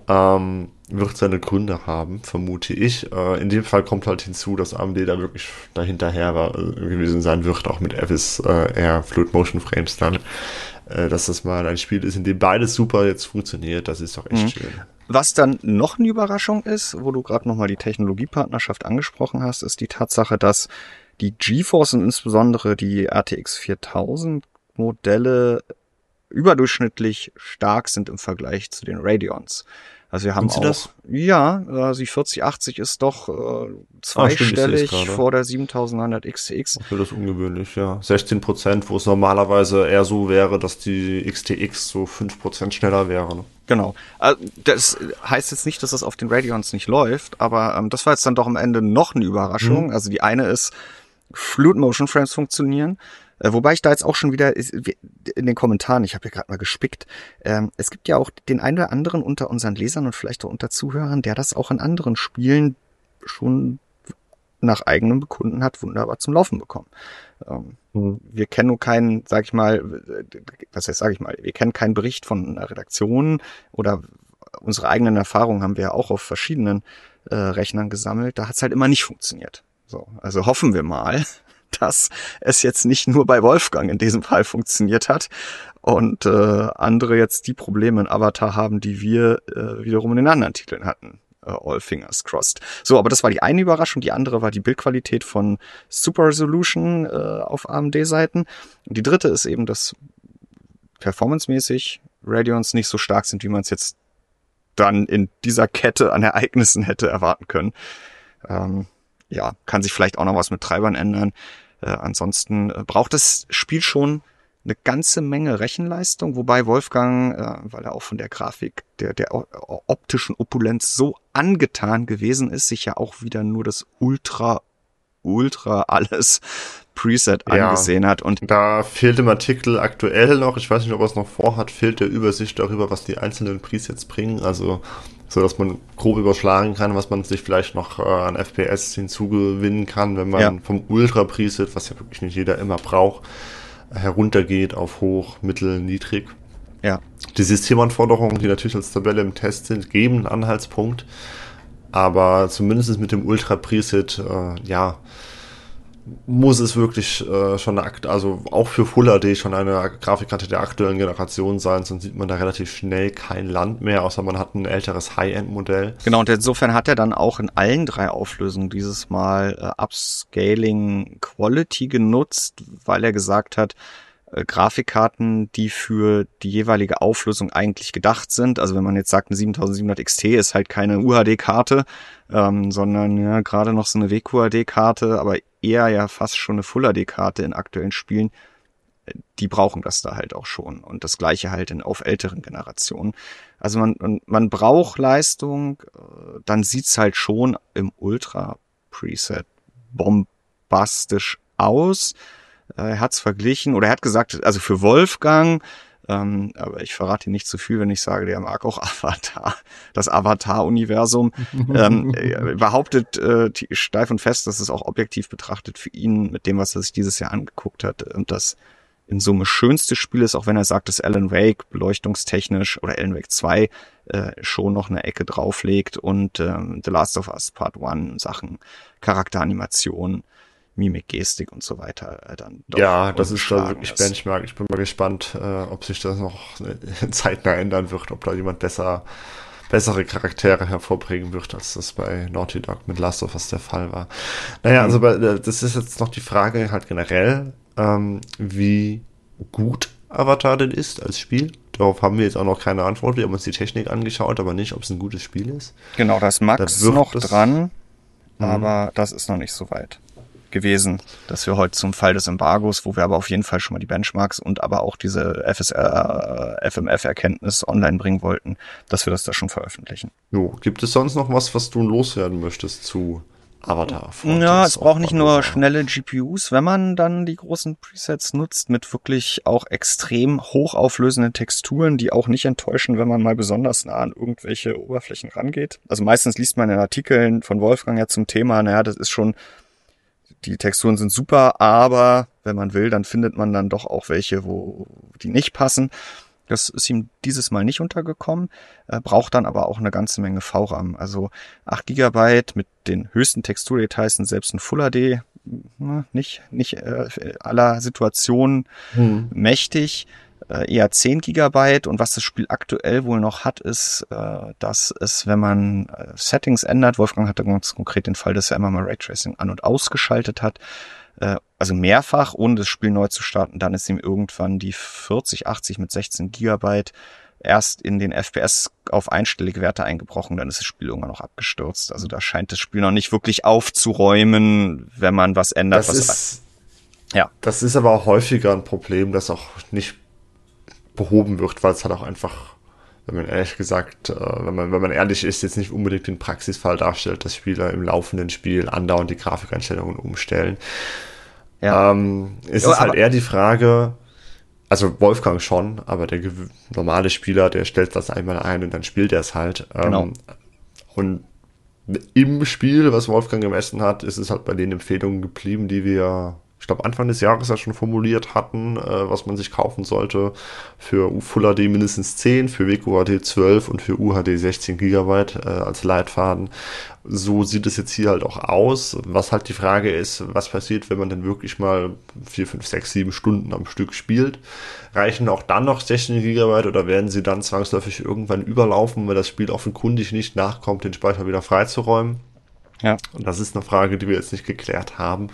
Ähm, wird seine Gründe haben, vermute ich. Äh, in dem Fall kommt halt hinzu, dass AMD da wirklich dahinterher war, äh, gewesen sein wird, auch mit FSR Fluid Motion Frames dann. Äh, dass das mal ein Spiel ist, in dem beides super jetzt funktioniert, das ist doch echt mhm. schön. Was dann noch eine Überraschung ist, wo du gerade nochmal die Technologiepartnerschaft angesprochen hast, ist die Tatsache, dass die GeForce und insbesondere die RTX 4000 Modelle überdurchschnittlich stark sind im Vergleich zu den Radeons. Also wir haben auch, das? ja, also die 4080 ist doch äh, zweistellig ah, vor der 7900 XTX. Ich finde das ungewöhnlich, ja. 16 Prozent, wo es normalerweise eher so wäre, dass die XTX so 5 Prozent schneller wäre. Ne? Genau. Also das heißt jetzt nicht, dass das auf den Radeons nicht läuft, aber ähm, das war jetzt dann doch am Ende noch eine Überraschung. Mhm. Also die eine ist, Fluid Motion Frames funktionieren. Äh, wobei ich da jetzt auch schon wieder in den Kommentaren, ich habe ja gerade mal gespickt, ähm, es gibt ja auch den einen oder anderen unter unseren Lesern und vielleicht auch unter Zuhörern, der das auch in anderen Spielen schon nach eigenem Bekunden hat, wunderbar zum Laufen bekommen. Ähm, mhm. Wir kennen nur keinen, sag ich mal, was heißt, sag ich mal, wir kennen keinen Bericht von einer Redaktion oder unsere eigenen Erfahrungen haben wir ja auch auf verschiedenen äh, Rechnern gesammelt. Da hat es halt immer nicht funktioniert. So, also hoffen wir mal, <laughs> dass es jetzt nicht nur bei Wolfgang in diesem Fall funktioniert hat und äh, andere jetzt die Probleme in Avatar haben, die wir äh, wiederum in den anderen Titeln hatten. Uh, all fingers crossed. So, aber das war die eine Überraschung. Die andere war die Bildqualität von Super Resolution äh, auf AMD-Seiten. Die dritte ist eben, dass performancemäßig Radeons nicht so stark sind, wie man es jetzt dann in dieser Kette an Ereignissen hätte erwarten können. Ähm, ja, kann sich vielleicht auch noch was mit Treibern ändern. Äh, ansonsten äh, braucht das Spiel schon eine ganze Menge Rechenleistung, wobei Wolfgang, äh, weil er auch von der Grafik, der, der optischen Opulenz so angetan gewesen ist, sich ja auch wieder nur das Ultra, Ultra alles Preset ja, angesehen hat. Und da fehlt im Artikel aktuell noch, ich weiß nicht, ob er es noch vorhat, fehlt der Übersicht darüber, was die einzelnen Presets bringen. Also so dass man grob überschlagen kann, was man sich vielleicht noch äh, an FPS hinzugewinnen kann, wenn man ja. vom Ultra Preset, was ja wirklich nicht jeder immer braucht, heruntergeht auf hoch, mittel, niedrig. Ja. Die Systemanforderungen, die natürlich als Tabelle im Test sind, geben einen Anhaltspunkt. Aber zumindest mit dem Ultra Preset, äh, ja, muss es wirklich äh, schon eine, also auch für Full HD schon eine Grafikkarte der aktuellen Generation sein, sonst sieht man da relativ schnell kein Land mehr, außer man hat ein älteres High-End-Modell. Genau, und insofern hat er dann auch in allen drei Auflösungen dieses Mal äh, Upscaling Quality genutzt, weil er gesagt hat, äh, Grafikkarten, die für die jeweilige Auflösung eigentlich gedacht sind. Also wenn man jetzt sagt, eine 7700 XT ist halt keine UHD-Karte, ähm, sondern ja gerade noch so eine WQHD-Karte, aber eher ja fast schon eine Full-HD-Karte in aktuellen Spielen. Äh, die brauchen das da halt auch schon. Und das gleiche halt in, auf älteren Generationen. Also man, man, man braucht Leistung, äh, dann sieht's halt schon im Ultra-Preset bombastisch aus. Äh, er hat's verglichen oder er hat gesagt, also für Wolfgang, ähm, aber ich verrate nicht zu viel, wenn ich sage, der mag auch <laughs> Avatar, das Avatar-Universum. ähm, <laughs> behauptet äh, steif und fest, dass es auch objektiv betrachtet für ihn mit dem, was er sich dieses Jahr angeguckt hat und das in Summe schönste Spiel ist, auch wenn er sagt, dass Alan Wake beleuchtungstechnisch oder Alan Wake 2 äh, schon noch eine Ecke drauflegt und ähm, The Last of Us Part 1 Sachen Charakteranimation Mimik, Gestik und so weiter äh, dann doch Ja, das ist da wirklich ist. Benchmark. Ich bin mal gespannt, äh, ob sich das noch äh, <laughs> zeitnah ändern wird, ob da jemand besser bessere Charaktere hervorbringen wird, als das bei Naughty Dog mit Last of Us der Fall war. Naja, also bei, äh, das ist jetzt noch die Frage halt generell, ähm, wie gut Avatar denn ist als Spiel. Darauf haben wir jetzt auch noch keine Antwort. Wir haben uns die Technik angeschaut, aber nicht, ob es ein gutes Spiel ist. Genau, da ist Max da noch dran, mhm. aber das ist noch nicht so weit gewesen, dass wir heute zum Fall des Embargos, wo wir aber auf jeden Fall schon mal die Benchmarks und aber auch diese FSR, FMF-Erkenntnis online bringen wollten, dass wir das da schon veröffentlichen. Jo, gibt es sonst noch was, was du loswerden möchtest zu Avatar? Ja, es braucht nicht nur schnelle GPUs, wenn man dann die großen Presets nutzt mit wirklich auch extrem hochauflösenden Texturen, die auch nicht enttäuschen, wenn man mal besonders nah an irgendwelche Oberflächen rangeht. Also meistens liest man in Artikeln von Wolfgang ja zum Thema, naja, das ist schon die Texturen sind super, aber wenn man will, dann findet man dann doch auch welche, wo die nicht passen. Das ist ihm dieses Mal nicht untergekommen, äh, braucht dann aber auch eine ganze Menge VRAM. Also 8 GB mit den höchsten Texturdetails sind selbst ein Full HD na, nicht, nicht äh, aller Situationen hm. mächtig. Äh, eher 10 Gigabyte und was das Spiel aktuell wohl noch hat, ist, äh, dass es, wenn man äh, Settings ändert, Wolfgang hatte ganz konkret den Fall, dass er immer mal Raytracing an- und ausgeschaltet hat, äh, also mehrfach, ohne das Spiel neu zu starten, dann ist ihm irgendwann die 4080 mit 16 Gigabyte erst in den FPS auf einstellige Werte eingebrochen, dann ist das Spiel irgendwann noch abgestürzt. Also da scheint das Spiel noch nicht wirklich aufzuräumen, wenn man was ändert. Das was ist, ja. Das ist aber auch häufiger ein Problem, das auch nicht behoben wird, weil es halt auch einfach, wenn man ehrlich gesagt, äh, wenn man, wenn man ehrlich ist, jetzt nicht unbedingt den Praxisfall darstellt, dass Spieler im laufenden Spiel andauernd die Grafikeinstellungen umstellen. Ja. Ähm, es ist halt eher die Frage, also Wolfgang schon, aber der normale Spieler, der stellt das einmal ein und dann spielt er es halt. Ähm, genau. Und im Spiel, was Wolfgang gemessen hat, ist es halt bei den Empfehlungen geblieben, die wir ich glaube, Anfang des Jahres ja schon formuliert hatten, äh, was man sich kaufen sollte. Für Full HD mindestens 10, für WQHD 12 und für UHD 16 GB äh, als Leitfaden. So sieht es jetzt hier halt auch aus. Was halt die Frage ist, was passiert, wenn man denn wirklich mal 4, 5, 6, 7 Stunden am Stück spielt? Reichen auch dann noch 16 GB oder werden sie dann zwangsläufig irgendwann überlaufen, weil das Spiel offenkundig nicht nachkommt, den Speicher wieder freizuräumen? Ja. Und das ist eine Frage, die wir jetzt nicht geklärt haben.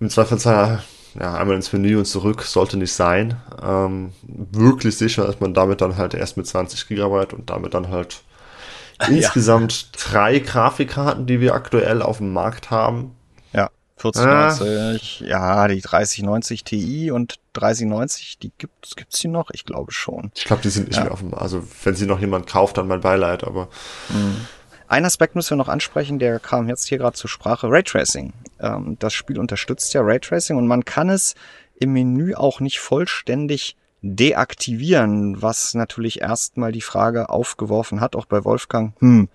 Im Zweifelsfall ja, einmal ins Menü und zurück sollte nicht sein. Ähm, wirklich sicher ist man damit dann halt erst mit 20 Gigabyte und damit dann halt <laughs> ja. insgesamt drei Grafikkarten, die wir aktuell auf dem Markt haben. Ja, 4090, äh, ja, die 3090 Ti und 3090, die gibt gibt's die noch? Ich glaube schon. Ich glaube, die sind nicht ja. mehr auf dem, also wenn sie noch jemand kauft, dann mein Beileid, aber mhm. Ein Aspekt müssen wir noch ansprechen, der kam jetzt hier gerade zur Sprache, Raytracing. Ähm, das Spiel unterstützt ja Raytracing und man kann es im Menü auch nicht vollständig deaktivieren, was natürlich erstmal die Frage aufgeworfen hat, auch bei Wolfgang, hm,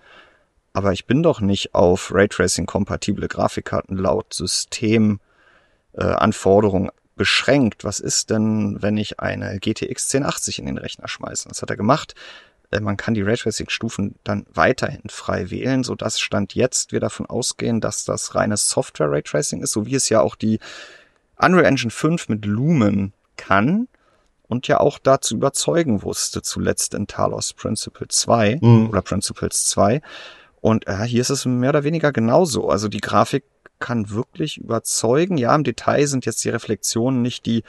aber ich bin doch nicht auf Raytracing-kompatible Grafikkarten laut Systemanforderungen äh, beschränkt. Was ist denn, wenn ich eine GTX 1080 in den Rechner schmeiße? Das hat er gemacht. Man kann die Raytracing-Stufen dann weiterhin frei wählen, so dass Stand jetzt wir davon ausgehen, dass das reines Software-Raytracing ist, so wie es ja auch die Unreal Engine 5 mit Lumen kann und ja auch dazu überzeugen wusste, zuletzt in Talos Principle 2 mhm. oder Principles 2. Und äh, hier ist es mehr oder weniger genauso. Also die Grafik kann wirklich überzeugen. Ja, im Detail sind jetzt die Reflexionen nicht die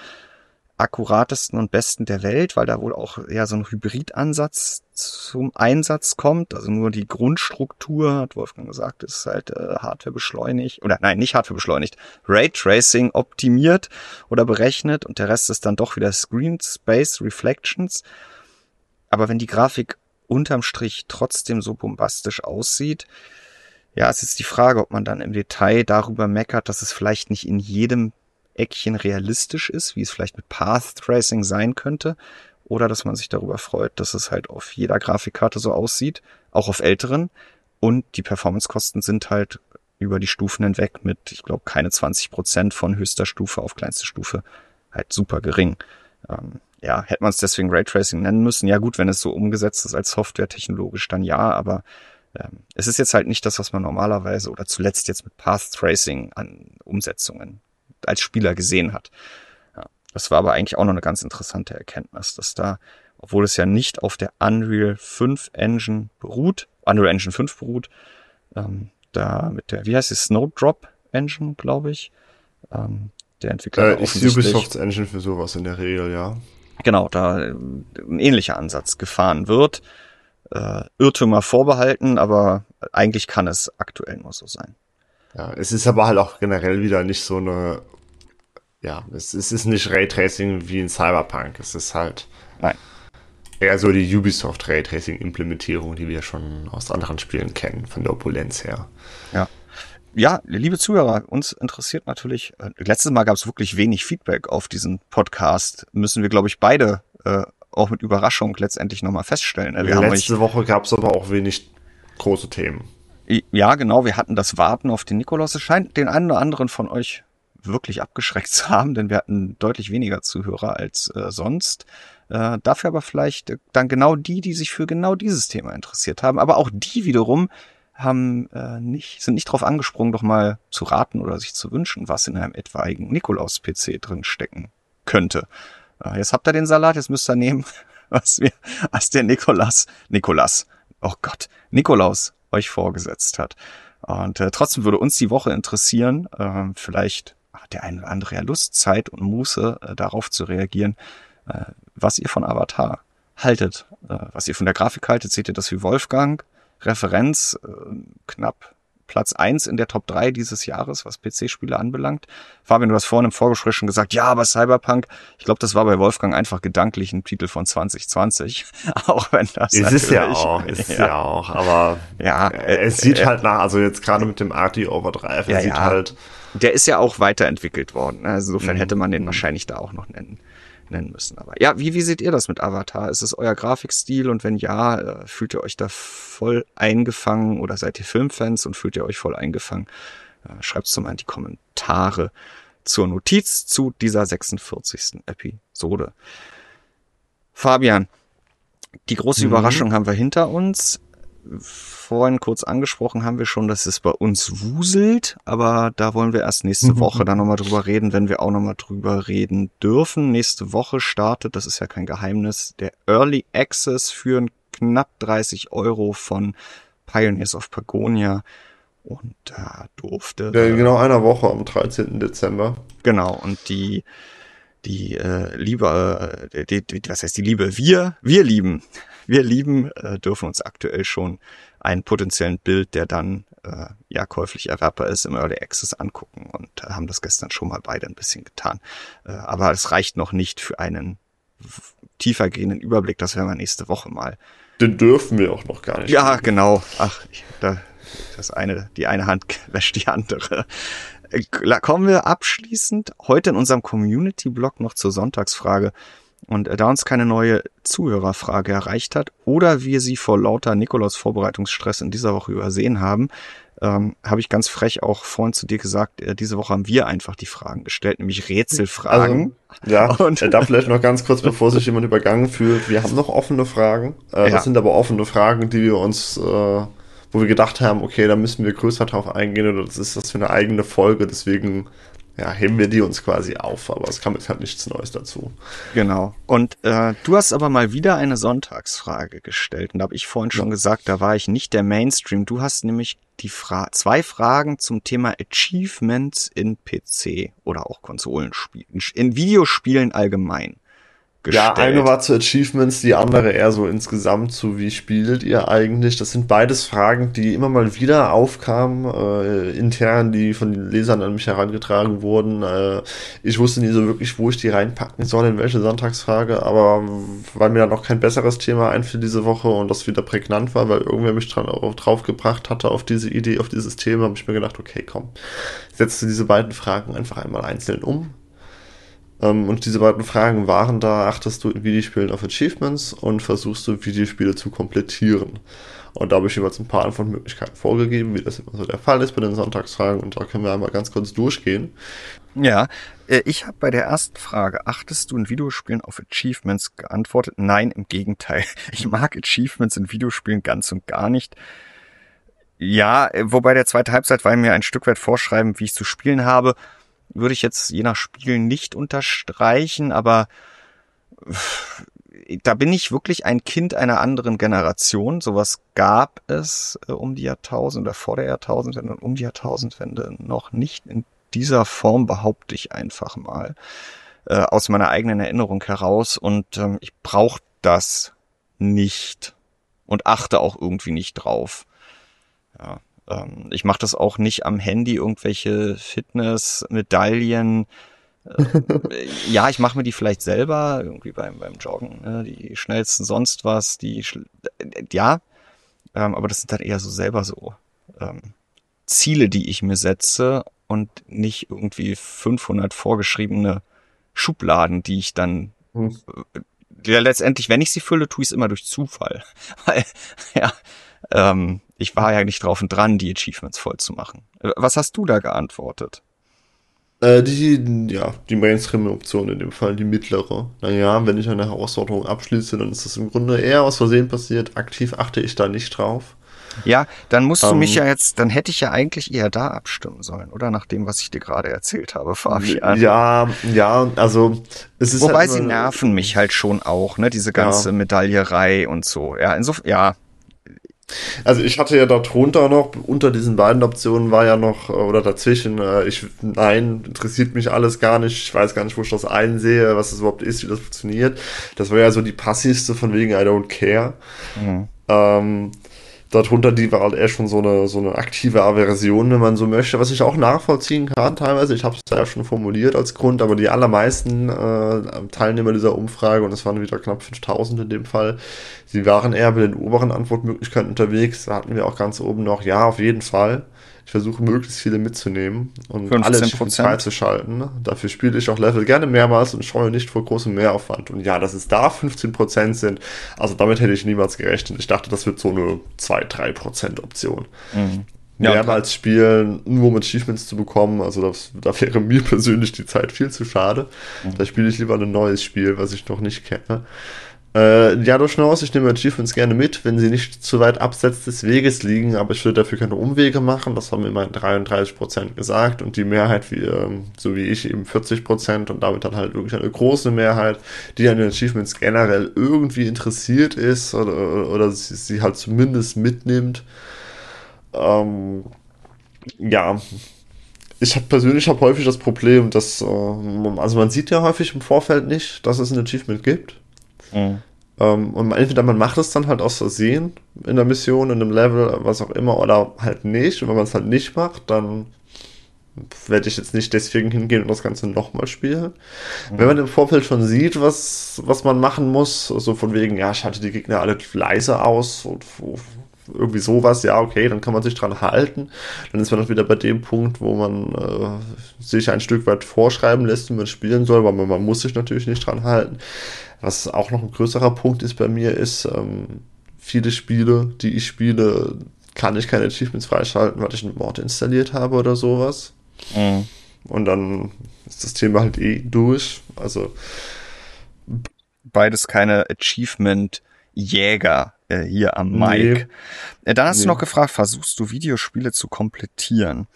akkuratesten und besten der Welt, weil da wohl auch eher so ein Hybridansatz zum Einsatz kommt. Also nur die Grundstruktur, hat Wolfgang gesagt, ist halt äh, Hardware beschleunigt oder nein, nicht Hardware beschleunigt, Raytracing optimiert oder berechnet und der Rest ist dann doch wieder Screen Space Reflections. Aber wenn die Grafik unterm Strich trotzdem so bombastisch aussieht, ja, es ist die Frage, ob man dann im Detail darüber meckert, dass es vielleicht nicht in jedem Eckchen realistisch ist, wie es vielleicht mit Path Tracing sein könnte, oder dass man sich darüber freut, dass es halt auf jeder Grafikkarte so aussieht, auch auf älteren. Und die Performance-Kosten sind halt über die Stufen hinweg mit, ich glaube, keine 20 Prozent von höchster Stufe auf kleinste Stufe halt super gering. Ähm, ja, hätte man es deswegen Raytracing nennen müssen. Ja gut, wenn es so umgesetzt ist als Software technologisch, dann ja, aber ähm, es ist jetzt halt nicht das, was man normalerweise oder zuletzt jetzt mit Path Tracing an Umsetzungen als Spieler gesehen hat. Ja, das war aber eigentlich auch noch eine ganz interessante Erkenntnis, dass da, obwohl es ja nicht auf der Unreal 5 Engine beruht, Unreal Engine 5 beruht, ähm, da mit der, wie heißt die, Snowdrop Engine, glaube ich, ähm, der Entwickler. Äh, ist Ubisofts Engine für sowas in der Regel, ja. Genau, da äh, ein ähnlicher Ansatz gefahren wird. Äh, Irrtümer vorbehalten, aber eigentlich kann es aktuell nur so sein. Ja, es ist aber halt auch generell wieder nicht so eine, ja, es, es ist nicht Raytracing wie in Cyberpunk. Es ist halt Nein. eher so die Ubisoft Raytracing-Implementierung, die wir schon aus anderen Spielen kennen, von der Opulenz her. Ja. Ja, liebe Zuhörer, uns interessiert natürlich, äh, letztes Mal gab es wirklich wenig Feedback auf diesen Podcast. Müssen wir, glaube ich, beide äh, auch mit Überraschung letztendlich nochmal feststellen. Wir Letzte Woche gab es aber auch wenig große Themen. Ja, genau, wir hatten das Warten auf den Nikolaus. Es scheint den einen oder anderen von euch wirklich abgeschreckt <laughs> zu haben, denn wir hatten deutlich weniger Zuhörer als äh, sonst. Äh, dafür aber vielleicht äh, dann genau die, die sich für genau dieses Thema interessiert haben. Aber auch die wiederum haben äh, nicht, sind nicht darauf angesprungen, doch mal zu raten oder sich zu wünschen, was in einem etwaigen Nikolaus-PC drin stecken könnte. Äh, jetzt habt ihr den Salat, jetzt müsst ihr nehmen, <laughs> was wir, als der Nikolas, Nikolas, oh Gott, Nikolaus euch vorgesetzt hat. Und äh, trotzdem würde uns die Woche interessieren, äh, vielleicht hat der eine oder andere ja Lust, Zeit und Muße, äh, darauf zu reagieren, äh, was ihr von Avatar haltet, äh, was ihr von der Grafik haltet. Seht ihr das wie Wolfgang? Referenz äh, knapp Platz eins in der Top 3 dieses Jahres, was PC-Spiele anbelangt. Fabian, du hast vorhin im Vorgespräch schon gesagt, ja, aber Cyberpunk, ich glaube, das war bei Wolfgang einfach gedanklich ein Titel von 2020. <laughs> auch wenn das ist es ja auch, ist ja. ja auch, aber ja, äh, es sieht äh, halt nach, also jetzt gerade mit dem Arty Overdrive, ja, sieht ja. halt. Der ist ja auch weiterentwickelt worden. Ne? Also insofern mhm. hätte man den wahrscheinlich da auch noch nennen nennen müssen. Aber ja, wie, wie seht ihr das mit Avatar? Ist es euer Grafikstil? Und wenn ja, äh, fühlt ihr euch da voll eingefangen oder seid ihr Filmfans und fühlt ihr euch voll eingefangen? Äh, Schreibt es doch mal in die Kommentare zur Notiz zu dieser 46. Episode. Fabian, die große mhm. Überraschung haben wir hinter uns vorhin kurz angesprochen haben wir schon, dass es bei uns wuselt, aber da wollen wir erst nächste mhm. Woche dann nochmal drüber reden, wenn wir auch nochmal drüber reden dürfen. Nächste Woche startet, das ist ja kein Geheimnis, der Early Access für knapp 30 Euro von Pioneers of Pagonia. Und da durfte. Ja, genau einer Woche am 13. Dezember. Genau, und die die äh, Liebe, äh, die, die, was heißt die Liebe? Wir, wir lieben wir lieben, äh, dürfen uns aktuell schon einen potenziellen Bild, der dann äh, ja käuflich erwerbbar ist, im Early Access angucken und äh, haben das gestern schon mal beide ein bisschen getan. Äh, aber es reicht noch nicht für einen tiefer gehenden Überblick. Das werden wir nächste Woche mal. Den dürfen wir auch noch gar nicht. Ja, genau. Ach, da, das eine, die eine Hand <laughs> wäscht die andere. Äh, kommen wir abschließend heute in unserem Community-Blog noch zur Sonntagsfrage. Und da uns keine neue Zuhörerfrage erreicht hat oder wir sie vor lauter Nikolaus Vorbereitungsstress in dieser Woche übersehen haben, ähm, habe ich ganz frech auch vorhin zu dir gesagt, äh, diese Woche haben wir einfach die Fragen gestellt, nämlich Rätselfragen. Also, ja, <laughs> und da vielleicht noch ganz kurz, bevor sich jemand übergangen fühlt, wir haben noch offene Fragen. Äh, ja. Das sind aber offene Fragen, die wir uns, äh, wo wir gedacht haben, okay, da müssen wir größer drauf eingehen oder das ist das für eine eigene Folge, deswegen ja, heben wir die uns quasi auf, aber es kam jetzt halt nichts Neues dazu. Genau. Und äh, du hast aber mal wieder eine Sonntagsfrage gestellt. Und da habe ich vorhin schon ja. gesagt, da war ich nicht der Mainstream. Du hast nämlich die Fra zwei Fragen zum Thema Achievements in PC oder auch Konsolenspielen, in Videospielen allgemein gestellt. Ja, eine war zu Achievements, die andere eher so insgesamt zu wie spielt ihr eigentlich. Das sind beides Fragen, die immer mal wieder aufkamen, äh, intern, die von den Lesern an mich herangetragen wurden. Äh, ich wusste nie so wirklich, wo ich die reinpacken soll, in welche Sonntagsfrage, aber weil mir dann auch kein besseres Thema ein für diese Woche und das wieder prägnant war, weil irgendwer mich dran, drauf gebracht hatte auf diese Idee, auf dieses Thema, habe ich mir gedacht, okay, komm, setzt du diese beiden Fragen einfach einmal einzeln um und diese beiden Fragen waren da, achtest du in Videospielen auf Achievements und versuchst du Videospiele zu komplettieren. Und da habe ich jeweils ein paar Antwortmöglichkeiten vorgegeben, wie das immer so der Fall ist bei den Sonntagsfragen. Und da können wir einmal ganz kurz durchgehen. Ja, äh, ich habe bei der ersten Frage, achtest du in Videospielen auf Achievements geantwortet? Nein, im Gegenteil. <laughs> Ich mag Achievements in Videospielen ganz und gar nicht. Ja, äh, wobei der zweite Halbzeit weil mir ein Stück weit vorschreiben, wie ich zu spielen habe würde ich jetzt je nach Spiel nicht unterstreichen, aber da bin ich wirklich ein Kind einer anderen Generation. Sowas gab es äh, um die Jahrtausend oder vor der Jahrtausendwende und um die Jahrtausendwende noch nicht in dieser Form, behaupte ich einfach mal, äh, aus meiner eigenen Erinnerung heraus. Und ähm, ich brauche das nicht und achte auch irgendwie nicht drauf. Ja. Ähm, ich mache das auch nicht am Handy, irgendwelche Fitness-Medaillen. <laughs> Äh, ja, ich mache mir die vielleicht selber, irgendwie beim, beim Joggen, ne? die schnellsten sonst was, die, äh, ja, ähm, aber das sind dann eher so selber so ähm, Ziele, die ich mir setze und nicht irgendwie 500 vorgeschriebene Schubladen, die ich dann hm. Äh, ja, letztendlich, wenn ich sie fülle, tue ich es immer durch Zufall. <laughs> Weil, ja, ähm, ich war ja nicht drauf und dran, die Achievements voll zu machen. Äh, was hast du da geantwortet? Äh, die, ja, die Mainstream-Option in dem Fall, die mittlere. Naja, wenn ich eine Herausforderung abschließe, dann ist das im Grunde eher aus Versehen passiert. Aktiv achte ich da nicht drauf. Ja, dann musst du mich ähm, ja jetzt, dann hätte ich ja eigentlich eher da abstimmen sollen, oder? Nach dem, was ich dir gerade erzählt habe, Fabian. Ja, ja, also es ist Wobei halt sie nerven mich halt schon auch, ne? Diese ganze ja. Medaillerei und so. Ja, insofern, ja, also ich hatte ja darunter noch, unter diesen beiden Optionen war ja noch, äh, oder dazwischen, äh, ich, nein, interessiert mich alles gar nicht, ich weiß gar nicht, wo ich das einsehe, was das überhaupt ist, wie das funktioniert. Das war ja so die passivste von wegen I don't care. Mhm. Ähm, darunter die war halt eher schon so eine, so eine aktive Aversion, wenn man so möchte, was ich auch nachvollziehen kann teilweise. Ich habe es ja schon formuliert als Grund, aber die allermeisten äh, Teilnehmer dieser Umfrage, und es waren wieder knapp 5000 in dem Fall, sie waren eher bei den oberen Antwortmöglichkeiten unterwegs. Da hatten wir auch ganz oben noch, ja, auf jeden Fall. Ich versuche möglichst viele mitzunehmen und alle freizuschalten. Ne? Dafür spiele ich auch Level gerne mehrmals und scheue nicht vor großem Mehraufwand. Und ja, dass es da 15% sind, also damit hätte ich niemals gerechnet. Ich dachte, das wird so eine 2-3% Option. Mhm. Ja, mehrmals spielen, nur um Achievements zu bekommen, also das, da wäre mir <laughs> persönlich die Zeit viel zu schade. Mhm. Da spiele ich lieber ein neues Spiel, was ich noch nicht kenne. Äh, ja, durchaus, ich nehme Achievements gerne mit, wenn sie nicht zu weit abseits des Weges liegen, aber ich würde dafür keine Umwege machen. Das haben immerhin 33% gesagt und die Mehrheit, wie, ähm, so wie ich, eben 40% und damit dann halt wirklich eine große Mehrheit, die an den Achievements generell irgendwie interessiert ist oder, oder sie, sie halt zumindest mitnimmt. Ähm, ja, ich habe persönlich hab häufig das Problem, dass, äh, also man sieht ja häufig im Vorfeld nicht, dass es ein Achievement gibt. Mhm. Ähm, und entweder man macht es dann halt aus Versehen in der Mission, in einem Level, was auch immer, oder halt nicht. Und wenn man es halt nicht macht, dann werde ich jetzt nicht deswegen hingehen und das Ganze nochmal spielen. Mhm. Wenn man im Vorfeld schon sieht, was, was man machen muss, so von wegen, ja, schalte die Gegner alle leise aus und irgendwie sowas, ja, okay, dann kann man sich dran halten. Dann ist man auch wieder bei dem Punkt, wo man äh, sich ein Stück weit vorschreiben lässt, wie man spielen soll, weil man, man muss sich natürlich nicht dran halten. Was auch noch ein größerer Punkt ist bei mir, ist, ähm, viele Spiele, die ich spiele, kann ich keine Achievements freischalten, weil ich einen Mod installiert habe oder sowas. Mhm. Und dann ist das Thema halt eh durch. Also beides keine Achievement-Jäger äh, hier am Mic. Nee. Äh, dann hast nee. du noch gefragt, versuchst du Videospiele zu komplettieren?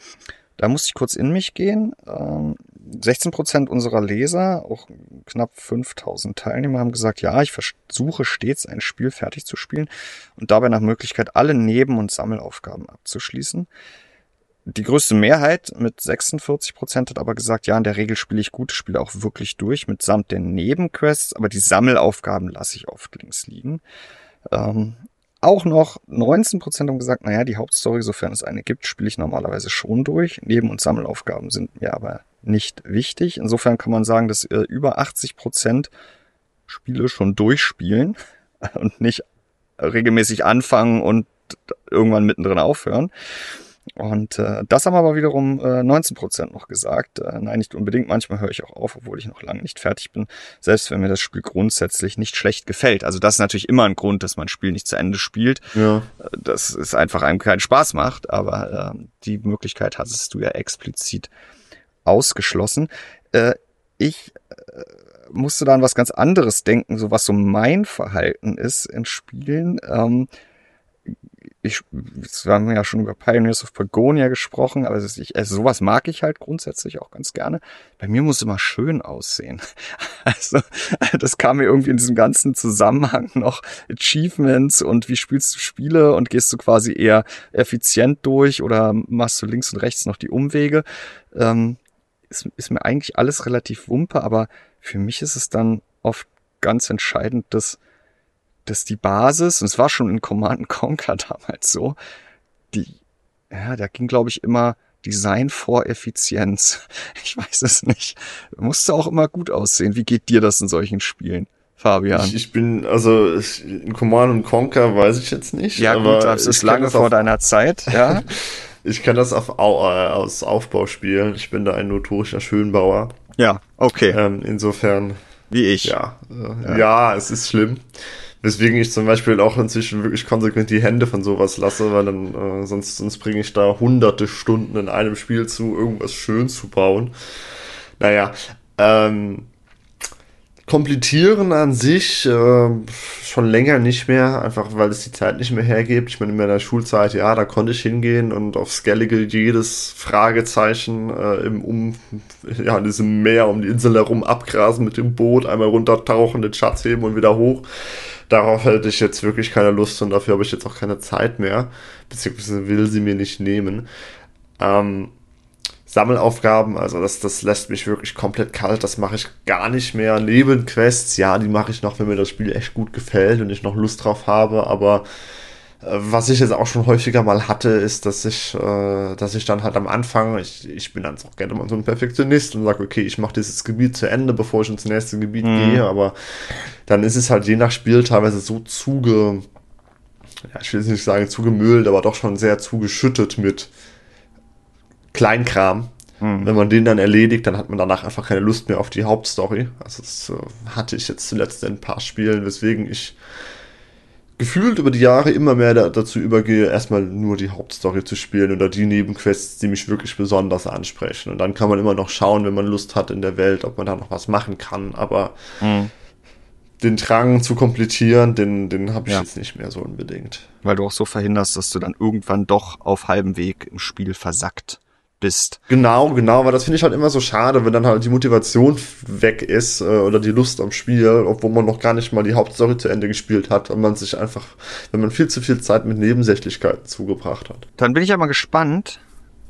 Da musste ich kurz in mich gehen. Ähm, 16 Prozent unserer Leser, auch knapp 5000 Teilnehmer, haben gesagt, ja, ich versuche stets ein Spiel fertig zu spielen und dabei nach Möglichkeit alle Neben- und Sammelaufgaben abzuschließen. Die größte Mehrheit mit 46 Prozent hat aber gesagt, ja, in der Regel spiele ich gute Spiele auch wirklich durch, mitsamt den Nebenquests, aber die Sammelaufgaben lasse ich oft links liegen. Ähm, auch noch 19% haben gesagt, naja, die Hauptstory, sofern es eine gibt, spiele ich normalerweise schon durch. Neben- und Sammelaufgaben sind mir aber nicht wichtig. Insofern kann man sagen, dass äh, über 80% Spiele schon durchspielen <laughs> und nicht regelmäßig anfangen und irgendwann mittendrin aufhören. Und äh, das haben aber wiederum äh, 19 Prozent noch gesagt. Äh, nein, nicht unbedingt. Manchmal höre ich auch auf, obwohl ich noch lange nicht fertig bin. Selbst wenn mir das Spiel grundsätzlich nicht schlecht gefällt. Also das ist natürlich immer ein Grund, dass man ein Spiel nicht zu Ende spielt. Ja. Äh, dass es einfach einem keinen Spaß macht. Aber äh, die Möglichkeit hattest du ja explizit ausgeschlossen. Äh, ich äh, musste da an was ganz anderes denken, so was so mein Verhalten ist in Spielen. Ähm, ich, wir haben ja schon über Pioneers of Pagonia gesprochen, aber ich, also sowas mag ich halt grundsätzlich auch ganz gerne. Bei mir muss immer schön aussehen. <laughs> Also, das kam mir irgendwie in diesem ganzen Zusammenhang noch Achievements und wie spielst du Spiele und gehst du quasi eher effizient durch oder machst du links und rechts noch die Umwege. Ähm, ist, ist mir eigentlich alles relativ wumpe, aber für mich ist es dann oft ganz entscheidend, dass dass die Basis, und es war schon in Command Conquer <laughs> damals so, die, ja, da ging, glaube ich, immer Design vor Effizienz. <laughs> Ich weiß es nicht. Musste auch immer gut aussehen. Wie geht dir das in solchen Spielen? Fabian. Ich, ich bin, also in Command Conquer weiß ich jetzt nicht. Ja, aber gut, das ist lange vor deiner Zeit, ja. <laughs> ich kann das auf, äh, aus Aufbau spielen. Ich bin da ein notorischer Schönbauer. Ja, okay. Ähm, insofern. Wie ich. Ja, äh, ja. ja, es ist schlimm. Weswegen ich zum Beispiel auch inzwischen wirklich konsequent die Hände von sowas lasse, weil dann äh, sonst, sonst bringe ich da hunderte Stunden in einem Spiel zu, irgendwas schön zu bauen. Naja, ähm, Komplettieren an sich äh, schon länger nicht mehr, einfach weil es die Zeit nicht mehr hergibt. Ich meine, in meiner Schulzeit, ja, da konnte ich hingehen und auf Skellige jedes Fragezeichen äh, im um, ja, in diesem Meer um die Insel herum abgrasen mit dem Boot, einmal runtertauchen, den Schatz heben und wieder hoch. Darauf hätte ich jetzt wirklich keine Lust und dafür habe ich jetzt auch keine Zeit mehr, beziehungsweise will sie mir nicht nehmen. Ähm, Sammelaufgaben, also das, das lässt mich wirklich komplett kalt, das mache ich gar nicht mehr. Nebenquests, ja, die mache ich noch, wenn mir das Spiel echt gut gefällt und ich noch Lust drauf habe, aber was ich jetzt auch schon häufiger mal hatte, ist, dass ich, äh, dass ich dann halt am Anfang, ich, ich bin dann auch gerne mal so ein Perfektionist und sage, okay, ich mache dieses Gebiet zu Ende, bevor ich ins nächste Gebiet mhm. gehe, aber dann ist es halt je nach Spiel teilweise so zuge, ja, ich will jetzt nicht sagen zugemüllt, aber doch schon sehr zugeschüttet mit Kleinkram. Mhm. Wenn man den dann erledigt, dann hat man danach einfach keine Lust mehr auf die Hauptstory. Also das äh, hatte ich jetzt zuletzt in ein paar Spielen, weswegen ich gefühlt über die Jahre immer mehr da, dazu übergehe, erstmal nur die Hauptstory zu spielen oder die Nebenquests, die mich wirklich besonders ansprechen. Und dann kann man immer noch schauen, wenn man Lust hat in der Welt, ob man da noch was machen kann. Aber mhm. den Drang zu komplettieren, den, den habe ich ja. jetzt nicht mehr so unbedingt. Weil du auch so verhinderst, dass du dann irgendwann doch auf halbem Weg im Spiel versackt bist. Genau, genau, weil das finde ich halt immer so schade, wenn dann halt die Motivation weg ist äh, oder die Lust am Spiel, obwohl man noch gar nicht mal die Hauptstory zu Ende gespielt hat und man sich einfach, wenn man viel zu viel Zeit mit Nebensächlichkeiten zugebracht hat. Dann bin ich ja mal gespannt,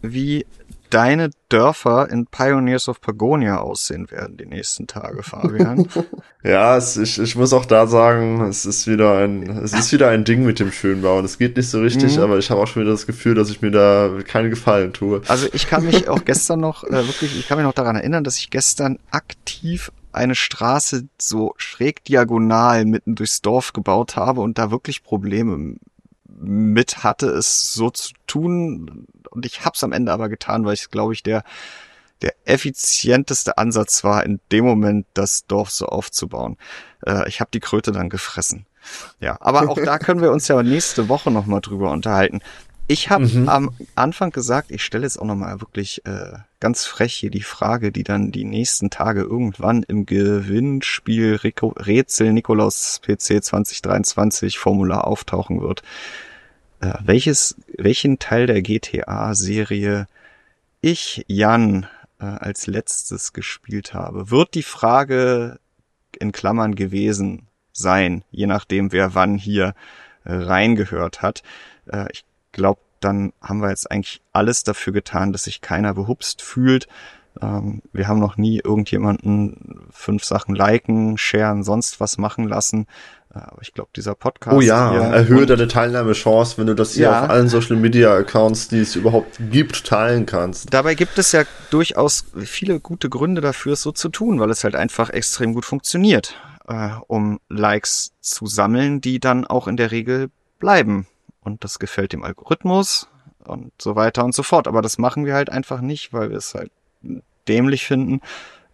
wie deine Dörfer in Pioneers of Pagonia aussehen werden die nächsten Tage, Fabian. <laughs> ja, es, ich, ich muss auch da sagen, es ist wieder ein, es ist wieder ein Ding mit dem Schönbauen. Es geht nicht so richtig, mhm. aber ich habe auch schon wieder das Gefühl, dass ich mir da keinen Gefallen tue. Also ich kann mich auch <laughs> gestern noch, äh, wirklich, ich kann mich noch daran erinnern, dass ich gestern aktiv eine Straße so schräg diagonal mitten durchs Dorf gebaut habe und da wirklich Probleme mit hatte, es so zu tun. Und ich hab's am Ende aber getan, weil ich, glaube ich, der, der effizienteste Ansatz war, in dem Moment das Dorf so aufzubauen. Äh, ich habe die Kröte dann gefressen. Ja, aber auch da können wir uns ja nächste Woche nochmal drüber unterhalten. Ich habe mhm. am Anfang gesagt, ich stelle jetzt auch nochmal wirklich äh, ganz frech hier die Frage, die dann die nächsten Tage irgendwann im Gewinnspiel Rätsel Nikolaus PC 2023 Formular auftauchen wird äh, welches, welchen Teil der GTA-Serie ich, Jan, äh, als letztes gespielt habe, wird die Frage in Klammern gewesen sein, je nachdem, wer wann hier äh, reingehört hat. Äh, ich glaube, dann haben wir jetzt eigentlich alles dafür getan, dass sich keiner behupst fühlt. Ähm, wir haben noch nie irgendjemanden fünf Sachen liken, sharen, sonst was machen lassen. Aber ich glaube, dieser Podcast. Oh ja, erhöhe deine Teilnahmechance, wenn du das hier ja. auf allen Social Media Accounts, die es überhaupt gibt, teilen kannst. Dabei gibt es ja durchaus viele gute Gründe dafür, es so zu tun, weil es halt einfach extrem gut funktioniert, äh, um Likes zu sammeln, die dann auch in der Regel bleiben. Und das gefällt dem Algorithmus und so weiter und so fort. Aber das machen wir halt einfach nicht, weil wir es halt dämlich finden,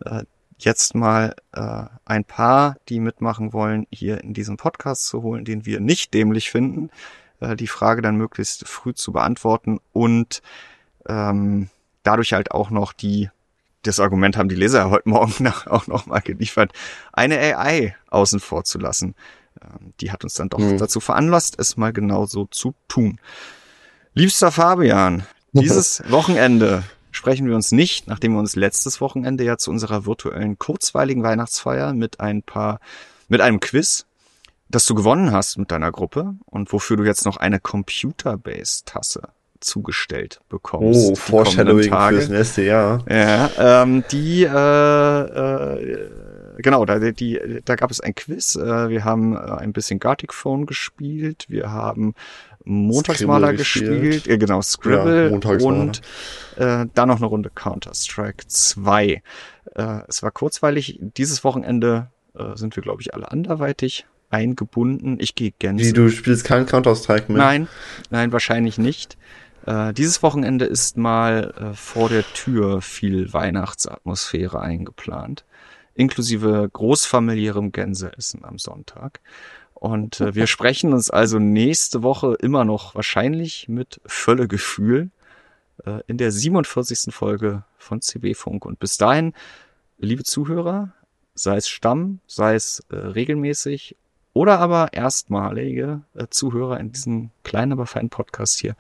äh, jetzt mal äh, ein paar, die mitmachen wollen, hier in diesem Podcast zu holen, den wir nicht dämlich finden, äh, die Frage dann möglichst früh zu beantworten und ähm, dadurch halt auch noch die, das Argument haben die Leser heute Morgen <laughs> nach, auch noch mal geliefert, eine AI außen vor zu lassen. Ähm, die hat uns dann doch mhm. dazu veranlasst, es mal genauso zu tun. Liebster Fabian, <laughs> dieses Wochenende sprechen wir uns nicht, nachdem wir uns letztes Wochenende ja zu unserer virtuellen kurzweiligen Weihnachtsfeier mit ein paar, mit einem Quiz, das du gewonnen hast mit deiner Gruppe und wofür du jetzt noch eine Computer-Based-Tasse zugestellt bekommst. Oh, Foreshadowing fürs nächste Jahr. Ja, ähm, die, äh, äh, genau, da, die, da gab es ein Quiz. Äh, wir haben äh, ein bisschen Gartic Phone gespielt. Wir haben Montagsmaler gespielt. Äh, genau, Scribble ja, und äh, dann noch eine Runde Counter-Strike 2. Äh, es war kurzweilig. Dieses Wochenende äh, sind wir, glaube ich, alle anderweitig eingebunden. Ich gehe gerne. Wie, du spielst keinen Counter-Strike mehr? Nein, nein, wahrscheinlich nicht. Äh, dieses Wochenende ist mal äh, vor der Tür viel Weihnachtsatmosphäre eingeplant, inklusive großfamiliärem Gänseessen am Sonntag. Und äh, wir sprechen uns also nächste Woche immer noch wahrscheinlich mit Völlegefühl äh, in der 47. Folge von CB Funk. Und bis dahin, liebe Zuhörer, sei es Stamm, sei es äh, regelmäßig oder aber erstmalige äh, Zuhörer in diesem kleinen, aber feinen Podcast hier.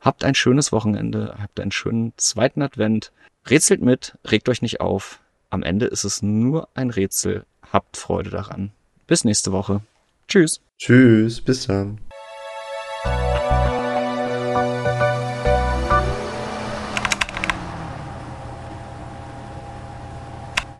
Habt ein schönes Wochenende, habt einen schönen zweiten Advent. Rätselt mit, regt euch nicht auf. Am Ende ist es nur ein Rätsel. Habt Freude daran. Bis nächste Woche. Tschüss. Tschüss, bis dann.